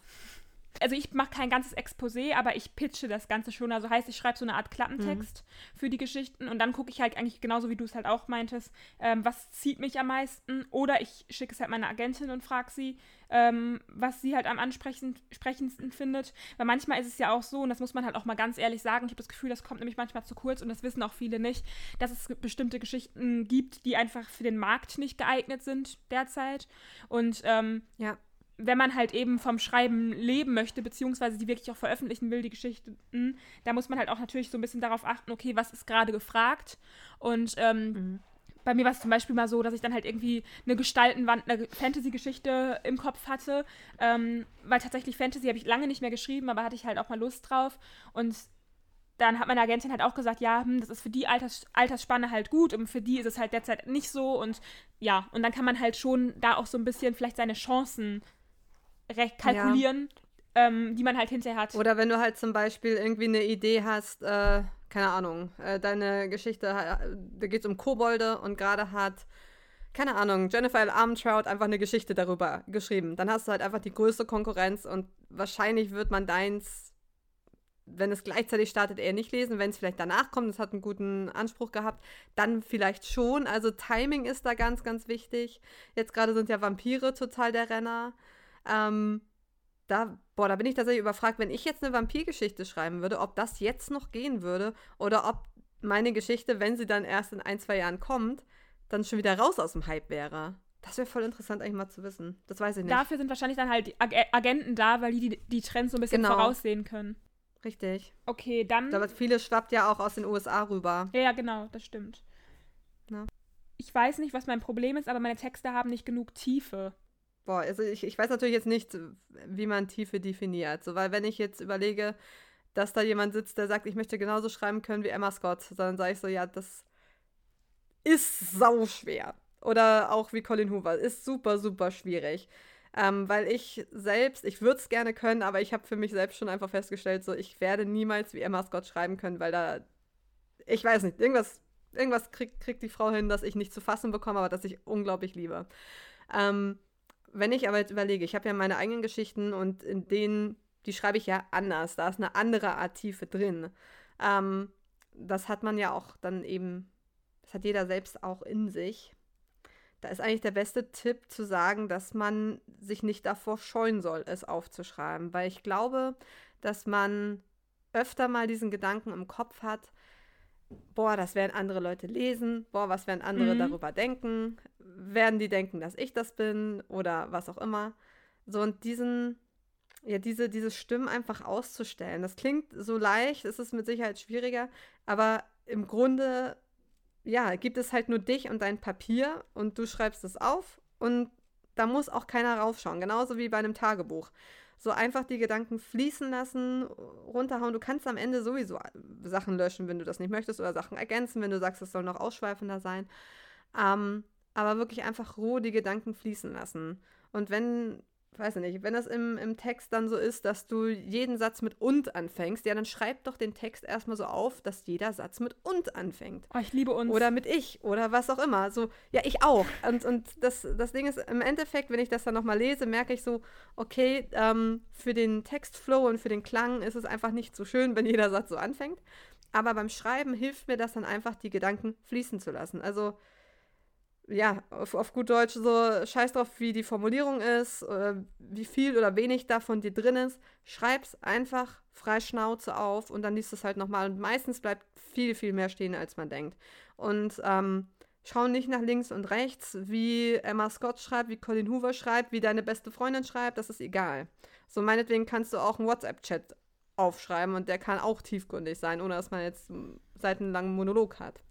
also ich mache kein ganzes Exposé, aber ich pitche das Ganze schon. Also heißt, ich schreibe so eine Art Klappentext mhm. für die Geschichten und dann gucke ich halt eigentlich genauso wie du es halt auch meintest, ähm, was zieht mich am meisten. Oder ich schicke es halt meiner Agentin und frage sie, ähm, was sie halt am ansprechendsten findet. Weil manchmal ist es ja auch so, und das muss man halt auch mal ganz ehrlich sagen, ich habe das Gefühl, das kommt nämlich manchmal zu kurz und das wissen auch viele nicht, dass es bestimmte Geschichten gibt, die einfach für den Markt nicht geeignet sind derzeit. Und ähm, ja wenn man halt eben vom Schreiben leben möchte, beziehungsweise die wirklich auch veröffentlichen will, die Geschichten, da muss man halt auch natürlich so ein bisschen darauf achten, okay, was ist gerade gefragt. Und ähm, mhm. bei mir war es zum Beispiel mal so, dass ich dann halt irgendwie eine Gestaltenwand, eine Fantasy-Geschichte im Kopf hatte, ähm, weil tatsächlich Fantasy habe ich lange nicht mehr geschrieben, aber hatte ich halt auch mal Lust drauf. Und dann hat meine Agentin halt auch gesagt, ja, hm, das ist für die Alters Altersspanne halt gut und für die ist es halt derzeit nicht so und ja, und dann kann man halt schon da auch so ein bisschen vielleicht seine Chancen recht kalkulieren, ja. ähm, die man halt hinterher hat. Oder wenn du halt zum Beispiel irgendwie eine Idee hast, äh, keine Ahnung, äh, deine Geschichte, da geht es um Kobolde und gerade hat, keine Ahnung, Jennifer L. Armentrout einfach eine Geschichte darüber geschrieben. Dann hast du halt einfach die größte Konkurrenz und wahrscheinlich wird man deins wenn es gleichzeitig startet, eher nicht lesen. Wenn es vielleicht danach kommt, es hat einen guten Anspruch gehabt, dann vielleicht schon. Also Timing ist da ganz, ganz wichtig. Jetzt gerade sind ja Vampire total der Renner. Ähm, da, boah, da bin ich tatsächlich überfragt, wenn ich jetzt eine Vampirgeschichte schreiben würde, ob das jetzt noch gehen würde oder ob meine Geschichte, wenn sie dann erst in ein, zwei Jahren kommt, dann schon wieder raus aus dem Hype wäre. Das wäre voll interessant eigentlich mal zu wissen. Das weiß ich nicht. Dafür sind wahrscheinlich dann halt die Ag Agenten da, weil die, die die Trends so ein bisschen genau. voraussehen können. Richtig. Okay, dann. Aber vieles schwappt ja auch aus den USA rüber. Ja, ja, genau, das stimmt. Na? Ich weiß nicht, was mein Problem ist, aber meine Texte haben nicht genug Tiefe. Boah, also ich, ich weiß natürlich jetzt nicht, wie man Tiefe definiert. So, weil wenn ich jetzt überlege, dass da jemand sitzt, der sagt, ich möchte genauso schreiben können wie Emma Scott, dann sage ich so, ja, das ist sau schwer. Oder auch wie Colin Hoover, ist super, super schwierig. Ähm, weil ich selbst, ich würde es gerne können, aber ich habe für mich selbst schon einfach festgestellt, so, ich werde niemals wie Emma Scott schreiben können, weil da, ich weiß nicht, irgendwas, irgendwas kriegt, kriegt die Frau hin, dass ich nicht zu fassen bekomme, aber dass ich unglaublich liebe. Ähm, wenn ich aber jetzt überlege, ich habe ja meine eigenen Geschichten und in denen, die schreibe ich ja anders. Da ist eine andere Art Tiefe drin. Ähm, das hat man ja auch dann eben, das hat jeder selbst auch in sich. Da ist eigentlich der beste Tipp zu sagen, dass man sich nicht davor scheuen soll, es aufzuschreiben. Weil ich glaube, dass man öfter mal diesen Gedanken im Kopf hat, boah, das werden andere Leute lesen, boah, was werden andere mhm. darüber denken, werden die denken, dass ich das bin oder was auch immer. So und diesen, ja, diese, diese Stimmen einfach auszustellen. Das klingt so leicht, es ist mit Sicherheit schwieriger, aber im Grunde, ja, gibt es halt nur dich und dein Papier und du schreibst es auf und da muss auch keiner raufschauen, genauso wie bei einem Tagebuch so einfach die Gedanken fließen lassen, runterhauen. Du kannst am Ende sowieso Sachen löschen, wenn du das nicht möchtest, oder Sachen ergänzen, wenn du sagst, es soll noch ausschweifender sein. Ähm, aber wirklich einfach roh die Gedanken fließen lassen. Und wenn weiß ich nicht, wenn das im, im Text dann so ist, dass du jeden Satz mit und anfängst, ja, dann schreib doch den Text erstmal so auf, dass jeder Satz mit und anfängt. Oh, ich liebe uns. Oder mit ich oder was auch immer. So, ja, ich auch. Und, und das, das Ding ist, im Endeffekt, wenn ich das dann nochmal lese, merke ich so, okay, ähm, für den Textflow und für den Klang ist es einfach nicht so schön, wenn jeder Satz so anfängt. Aber beim Schreiben hilft mir das dann einfach, die Gedanken fließen zu lassen. Also, ja, auf, auf gut Deutsch so, scheiß drauf, wie die Formulierung ist, oder wie viel oder wenig davon dir drin ist. Schreib's einfach frei Schnauze auf und dann liest es halt nochmal. Und meistens bleibt viel, viel mehr stehen, als man denkt. Und ähm, schau nicht nach links und rechts, wie Emma Scott schreibt, wie Colin Hoover schreibt, wie deine beste Freundin schreibt, das ist egal. So meinetwegen kannst du auch einen WhatsApp-Chat aufschreiben und der kann auch tiefgründig sein, ohne dass man jetzt einen seitenlangen Monolog hat.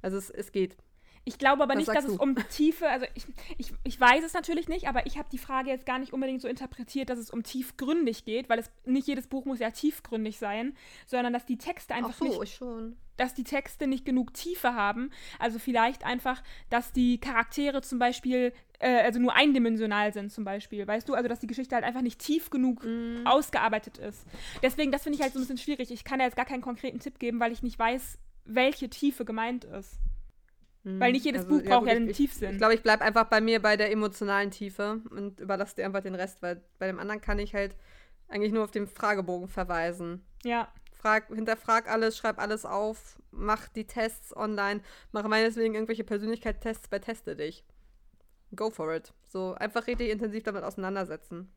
Also es, es geht. Ich glaube aber Was nicht, dass du? es um Tiefe, also ich, ich, ich weiß es natürlich nicht, aber ich habe die Frage jetzt gar nicht unbedingt so interpretiert, dass es um tiefgründig geht, weil es nicht jedes Buch muss ja tiefgründig sein, sondern dass die Texte einfach Ach so, nicht, schon. dass die Texte nicht genug Tiefe haben. Also vielleicht einfach, dass die Charaktere zum Beispiel äh, also nur eindimensional sind zum Beispiel, weißt du? Also dass die Geschichte halt einfach nicht tief genug mm. ausgearbeitet ist. Deswegen, das finde ich halt so ein bisschen schwierig. Ich kann ja jetzt gar keinen konkreten Tipp geben, weil ich nicht weiß, welche Tiefe gemeint ist. Weil nicht jedes also, Buch braucht ja, einen Tiefsinn. Ich, ich glaube, ich bleibe einfach bei mir bei der emotionalen Tiefe und überlasse dir einfach den Rest, weil bei dem anderen kann ich halt eigentlich nur auf den Fragebogen verweisen. Ja. Frag, hinterfrag alles, schreib alles auf, mach die Tests online, mach meineswegen irgendwelche Persönlichkeitstests bei Teste dich. Go for it. So einfach richtig intensiv damit auseinandersetzen.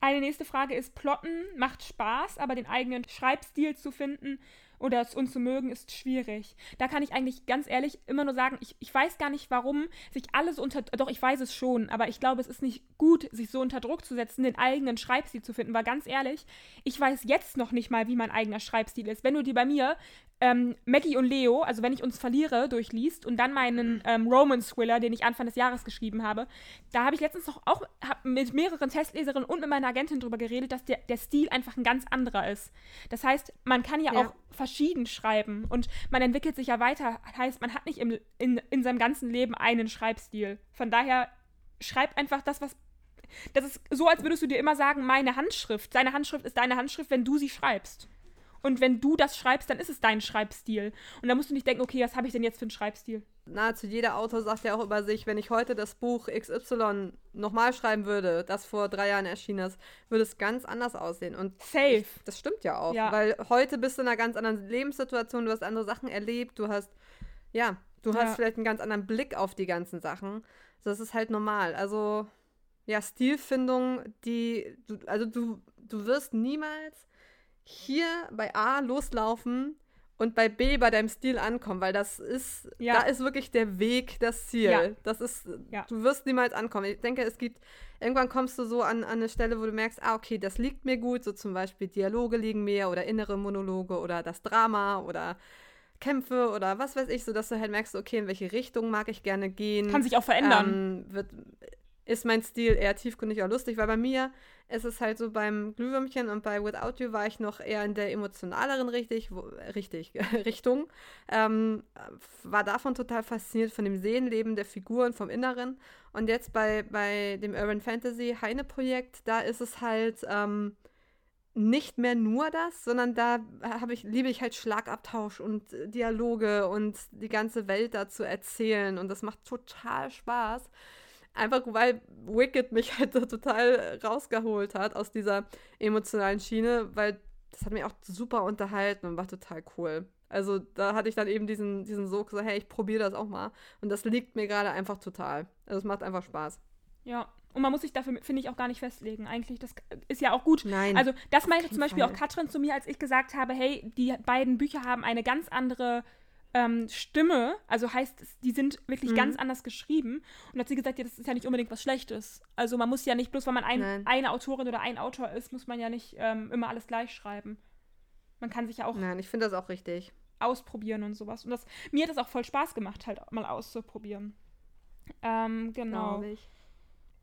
Eine nächste Frage ist: Plotten macht Spaß, aber den eigenen Schreibstil zu finden oder es uns zu mögen, ist schwierig. Da kann ich eigentlich ganz ehrlich immer nur sagen, ich, ich weiß gar nicht, warum sich alles unter. Doch, ich weiß es schon, aber ich glaube, es ist nicht gut, sich so unter Druck zu setzen, den eigenen Schreibstil zu finden. Weil ganz ehrlich, ich weiß jetzt noch nicht mal, wie mein eigener Schreibstil ist. Wenn du dir bei mir ähm, Maggie und Leo, also wenn ich uns verliere, durchliest und dann meinen ähm, Romance-Thriller, den ich Anfang des Jahres geschrieben habe, da habe ich letztens noch auch mit mehreren Testleserinnen und mit meiner Agentin drüber geredet, dass der, der Stil einfach ein ganz anderer ist. Das heißt, man kann ja, ja. auch verschieden schreiben und man entwickelt sich ja weiter. Das heißt, man hat nicht im, in, in seinem ganzen Leben einen Schreibstil. Von daher schreib einfach das, was das ist so, als würdest du dir immer sagen, meine Handschrift. Deine Handschrift ist deine Handschrift, wenn du sie schreibst. Und wenn du das schreibst, dann ist es dein Schreibstil. Und da musst du nicht denken, okay, was habe ich denn jetzt für einen Schreibstil? Nahezu jeder Autor sagt ja auch über sich, wenn ich heute das Buch XY nochmal schreiben würde, das vor drei Jahren erschienen ist, würde es ganz anders aussehen. Und Safe. Ich, das stimmt ja auch. Ja. Weil heute bist du in einer ganz anderen Lebenssituation, du hast andere Sachen erlebt, du hast, ja, du ja. hast vielleicht einen ganz anderen Blick auf die ganzen Sachen. Das ist halt normal. Also, ja, Stilfindung, die, du, also du, du wirst niemals hier bei A loslaufen und bei B bei deinem Stil ankommen, weil das ist, ja. da ist wirklich der Weg das Ziel. Ja. Das ist, ja. du wirst niemals ankommen. Ich denke, es gibt, irgendwann kommst du so an, an eine Stelle, wo du merkst, ah, okay, das liegt mir gut, so zum Beispiel Dialoge liegen mir oder innere Monologe oder das Drama oder Kämpfe oder was weiß ich, so dass du halt merkst, okay, in welche Richtung mag ich gerne gehen. Kann sich auch verändern. Ähm, wird, ist mein Stil eher tiefgründig oder lustig, weil bei mir ist es halt so beim Glühwürmchen und bei Without You war ich noch eher in der emotionaleren richtig, wo, richtig Richtung. Ähm, war davon total fasziniert, von dem Seelenleben der Figuren, vom Inneren. Und jetzt bei, bei dem Urban Fantasy Heine-Projekt, da ist es halt ähm, nicht mehr nur das, sondern da habe ich, liebe ich halt Schlagabtausch und Dialoge und die ganze Welt da zu erzählen. Und das macht total Spaß. Einfach weil Wicked mich halt total rausgeholt hat aus dieser emotionalen Schiene, weil das hat mich auch super unterhalten und war total cool. Also da hatte ich dann eben diesen, diesen Sog, so, hey, ich probiere das auch mal. Und das liegt mir gerade einfach total. Also es macht einfach Spaß. Ja, und man muss sich dafür, finde ich, auch gar nicht festlegen. Eigentlich, das ist ja auch gut. Nein. Also, das meinte zum Beispiel Fall. auch Katrin zu mir, als ich gesagt habe, hey, die beiden Bücher haben eine ganz andere ähm, Stimme, also heißt, die sind wirklich mhm. ganz anders geschrieben. Und hat sie gesagt, ja, das ist ja nicht unbedingt was Schlechtes. Also man muss ja nicht, bloß weil man ein, eine Autorin oder ein Autor ist, muss man ja nicht ähm, immer alles gleich schreiben. Man kann sich ja auch. Nein, ich finde das auch richtig. Ausprobieren und sowas. Und das, mir hat das auch voll Spaß gemacht, halt mal auszuprobieren. Ähm, genau. Ich,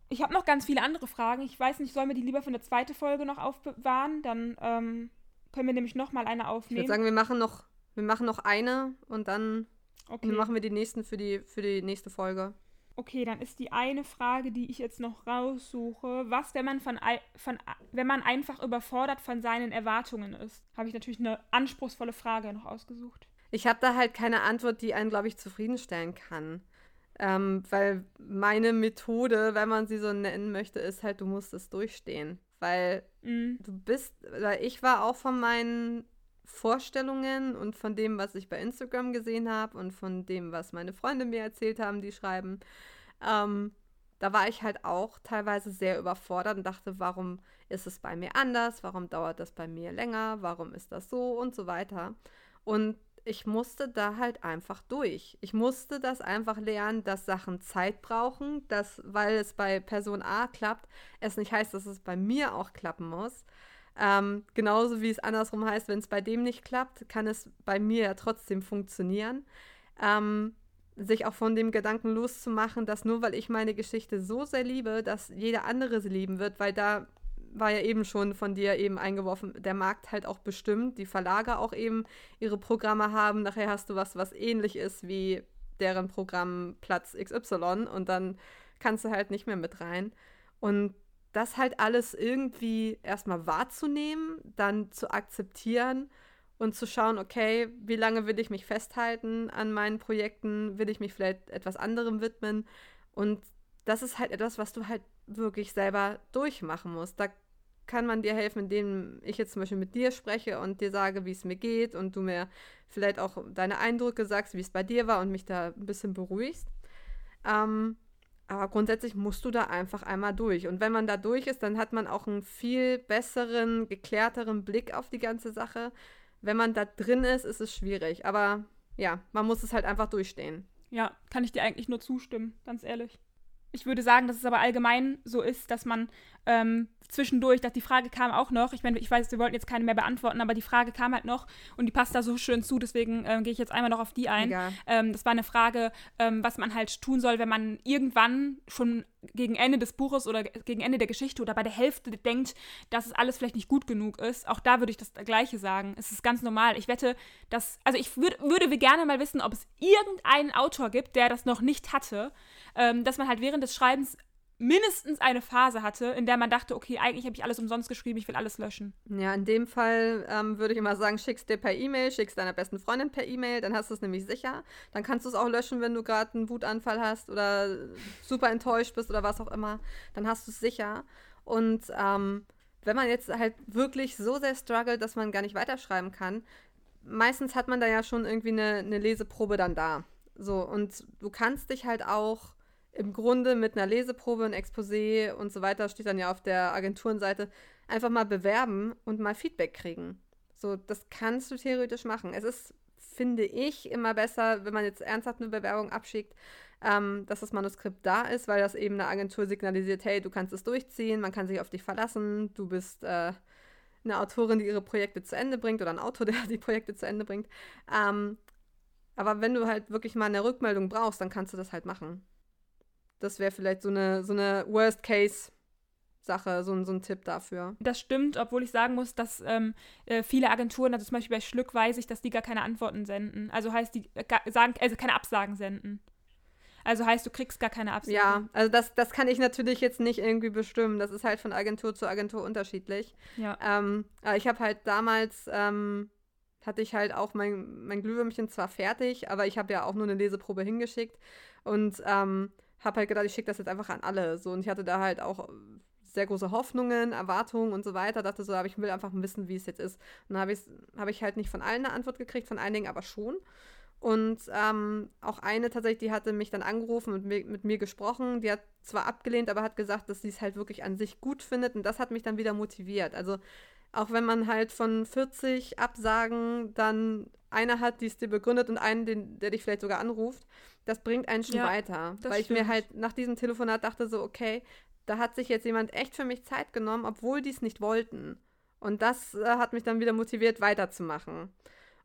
ich habe noch ganz viele andere Fragen. Ich weiß nicht, sollen wir die lieber für eine zweite Folge noch aufbewahren? Dann ähm, können wir nämlich noch mal eine aufnehmen. Ich würde sagen, wir machen noch wir machen noch eine und dann okay. machen wir die nächsten für die, für die nächste Folge. Okay, dann ist die eine Frage, die ich jetzt noch raussuche. Was, wenn man von, von wenn man einfach überfordert von seinen Erwartungen ist? Habe ich natürlich eine anspruchsvolle Frage noch ausgesucht. Ich habe da halt keine Antwort, die einen, glaube ich, zufriedenstellen kann. Ähm, weil meine Methode, wenn man sie so nennen möchte, ist halt, du musst es durchstehen. Weil mm. du bist, oder ich war auch von meinen Vorstellungen und von dem, was ich bei Instagram gesehen habe und von dem, was meine Freunde mir erzählt haben, die schreiben, ähm, da war ich halt auch teilweise sehr überfordert und dachte, warum ist es bei mir anders? Warum dauert das bei mir länger? Warum ist das so und so weiter? Und ich musste da halt einfach durch. Ich musste das einfach lernen, dass Sachen Zeit brauchen, dass, weil es bei Person A klappt, es nicht heißt, dass es bei mir auch klappen muss. Ähm, genauso wie es andersrum heißt, wenn es bei dem nicht klappt, kann es bei mir ja trotzdem funktionieren. Ähm, sich auch von dem Gedanken loszumachen, dass nur weil ich meine Geschichte so sehr liebe, dass jeder andere sie lieben wird, weil da war ja eben schon von dir eben eingeworfen, der Markt halt auch bestimmt, die Verlage auch eben ihre Programme haben. Nachher hast du was, was ähnlich ist wie deren Programm Platz XY und dann kannst du halt nicht mehr mit rein. Und das halt alles irgendwie erstmal wahrzunehmen, dann zu akzeptieren und zu schauen, okay, wie lange will ich mich festhalten an meinen Projekten, will ich mich vielleicht etwas anderem widmen und das ist halt etwas, was du halt wirklich selber durchmachen musst. Da kann man dir helfen, indem ich jetzt zum Beispiel mit dir spreche und dir sage, wie es mir geht und du mir vielleicht auch deine Eindrücke sagst, wie es bei dir war und mich da ein bisschen beruhigst. Ähm, aber grundsätzlich musst du da einfach einmal durch. Und wenn man da durch ist, dann hat man auch einen viel besseren, geklärteren Blick auf die ganze Sache. Wenn man da drin ist, ist es schwierig. Aber ja, man muss es halt einfach durchstehen. Ja, kann ich dir eigentlich nur zustimmen, ganz ehrlich. Ich würde sagen, dass es aber allgemein so ist, dass man ähm, zwischendurch, dass die Frage kam auch noch. Ich meine, ich weiß, wir wollten jetzt keine mehr beantworten, aber die Frage kam halt noch und die passt da so schön zu, deswegen ähm, gehe ich jetzt einmal noch auf die ein. Ähm, das war eine Frage, ähm, was man halt tun soll, wenn man irgendwann schon gegen Ende des Buches oder gegen Ende der Geschichte oder bei der Hälfte denkt, dass es alles vielleicht nicht gut genug ist. Auch da würde ich das Gleiche sagen. Es ist ganz normal. Ich wette, dass, also ich würd, würde gerne mal wissen, ob es irgendeinen Autor gibt, der das noch nicht hatte, ähm, dass man halt während des Schreibens mindestens eine Phase hatte, in der man dachte, okay, eigentlich habe ich alles umsonst geschrieben, ich will alles löschen. Ja, in dem Fall ähm, würde ich immer sagen, schickst dir per E-Mail, schickst deiner besten Freundin per E-Mail, dann hast du es nämlich sicher. Dann kannst du es auch löschen, wenn du gerade einen Wutanfall hast oder super enttäuscht bist oder was auch immer. Dann hast du es sicher. Und ähm, wenn man jetzt halt wirklich so sehr struggelt, dass man gar nicht weiterschreiben kann, meistens hat man da ja schon irgendwie eine, eine Leseprobe dann da. So, und du kannst dich halt auch im Grunde mit einer Leseprobe, ein Exposé und so weiter, steht dann ja auf der Agenturenseite, einfach mal bewerben und mal Feedback kriegen. So, das kannst du theoretisch machen. Es ist, finde ich, immer besser, wenn man jetzt ernsthaft eine Bewerbung abschickt, ähm, dass das Manuskript da ist, weil das eben eine Agentur signalisiert, hey, du kannst es durchziehen, man kann sich auf dich verlassen, du bist äh, eine Autorin, die ihre Projekte zu Ende bringt oder ein Autor, der die Projekte zu Ende bringt. Ähm, aber wenn du halt wirklich mal eine Rückmeldung brauchst, dann kannst du das halt machen. Das wäre vielleicht so eine, so eine Worst-Case-Sache, so, so ein Tipp dafür. Das stimmt, obwohl ich sagen muss, dass ähm, äh, viele Agenturen, also zum Beispiel bei Schlück weiß ich, dass die gar keine Antworten senden. Also heißt, die äh, sagen, also keine Absagen senden. Also heißt, du kriegst gar keine Absagen. Ja, also das, das kann ich natürlich jetzt nicht irgendwie bestimmen. Das ist halt von Agentur zu Agentur unterschiedlich. Ja. Ähm, ich habe halt damals, ähm, hatte ich halt auch mein, mein Glühwürmchen zwar fertig, aber ich habe ja auch nur eine Leseprobe hingeschickt. Und ähm, habe halt gedacht, ich schicke das jetzt einfach an alle. So, und ich hatte da halt auch sehr große Hoffnungen, Erwartungen und so weiter. Dachte so, aber ich will einfach wissen, wie es jetzt ist. Und dann habe ich, hab ich halt nicht von allen eine Antwort gekriegt, von einigen aber schon. Und ähm, auch eine tatsächlich, die hatte mich dann angerufen und mit, mit mir gesprochen. Die hat zwar abgelehnt, aber hat gesagt, dass sie es halt wirklich an sich gut findet. Und das hat mich dann wieder motiviert. Also auch wenn man halt von 40 Absagen dann eine hat, die es dir begründet und einen, den, der dich vielleicht sogar anruft, das bringt einen schon ja, weiter. Weil ich mir halt nach diesem Telefonat dachte so, okay, da hat sich jetzt jemand echt für mich Zeit genommen, obwohl die es nicht wollten. Und das äh, hat mich dann wieder motiviert, weiterzumachen.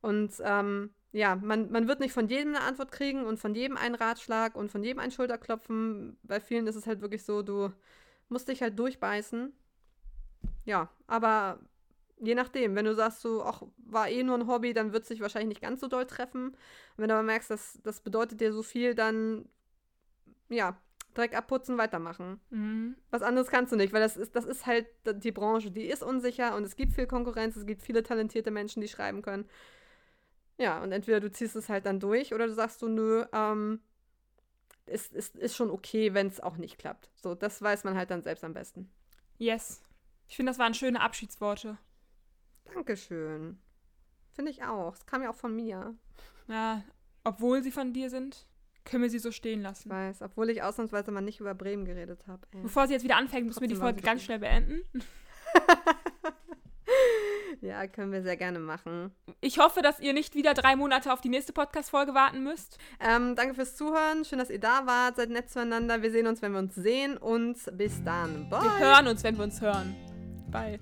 Und ähm, ja, man, man wird nicht von jedem eine Antwort kriegen und von jedem einen Ratschlag und von jedem ein Schulterklopfen. Bei vielen ist es halt wirklich so, du musst dich halt durchbeißen. Ja, aber je nachdem, wenn du sagst, so, ach, war eh nur ein Hobby, dann wird es sich wahrscheinlich nicht ganz so doll treffen. Wenn du aber merkst, dass das bedeutet dir so viel, dann ja, Dreck abputzen, weitermachen. Mhm. Was anderes kannst du nicht, weil das ist, das ist halt die Branche, die ist unsicher und es gibt viel Konkurrenz, es gibt viele talentierte Menschen, die schreiben können. Ja, und entweder du ziehst es halt dann durch oder du sagst so, nö, ähm, ist, ist, ist schon okay, wenn es auch nicht klappt. So, das weiß man halt dann selbst am besten. Yes. Ich finde, das waren schöne Abschiedsworte. Dankeschön. Finde ich auch. Es kam ja auch von mir. Ja, obwohl sie von dir sind, können wir sie so stehen lassen. Ich weiß, obwohl ich ausnahmsweise mal nicht über Bremen geredet habe. Bevor sie jetzt wieder anfängt, müssen wir die Folge ganz schnell beenden. Ja, können wir sehr gerne machen. Ich hoffe, dass ihr nicht wieder drei Monate auf die nächste Podcast-Folge warten müsst. Ähm, danke fürs Zuhören. Schön, dass ihr da wart. Seid nett zueinander. Wir sehen uns, wenn wir uns sehen. Und bis dann. Bye. Wir hören uns, wenn wir uns hören. Bye.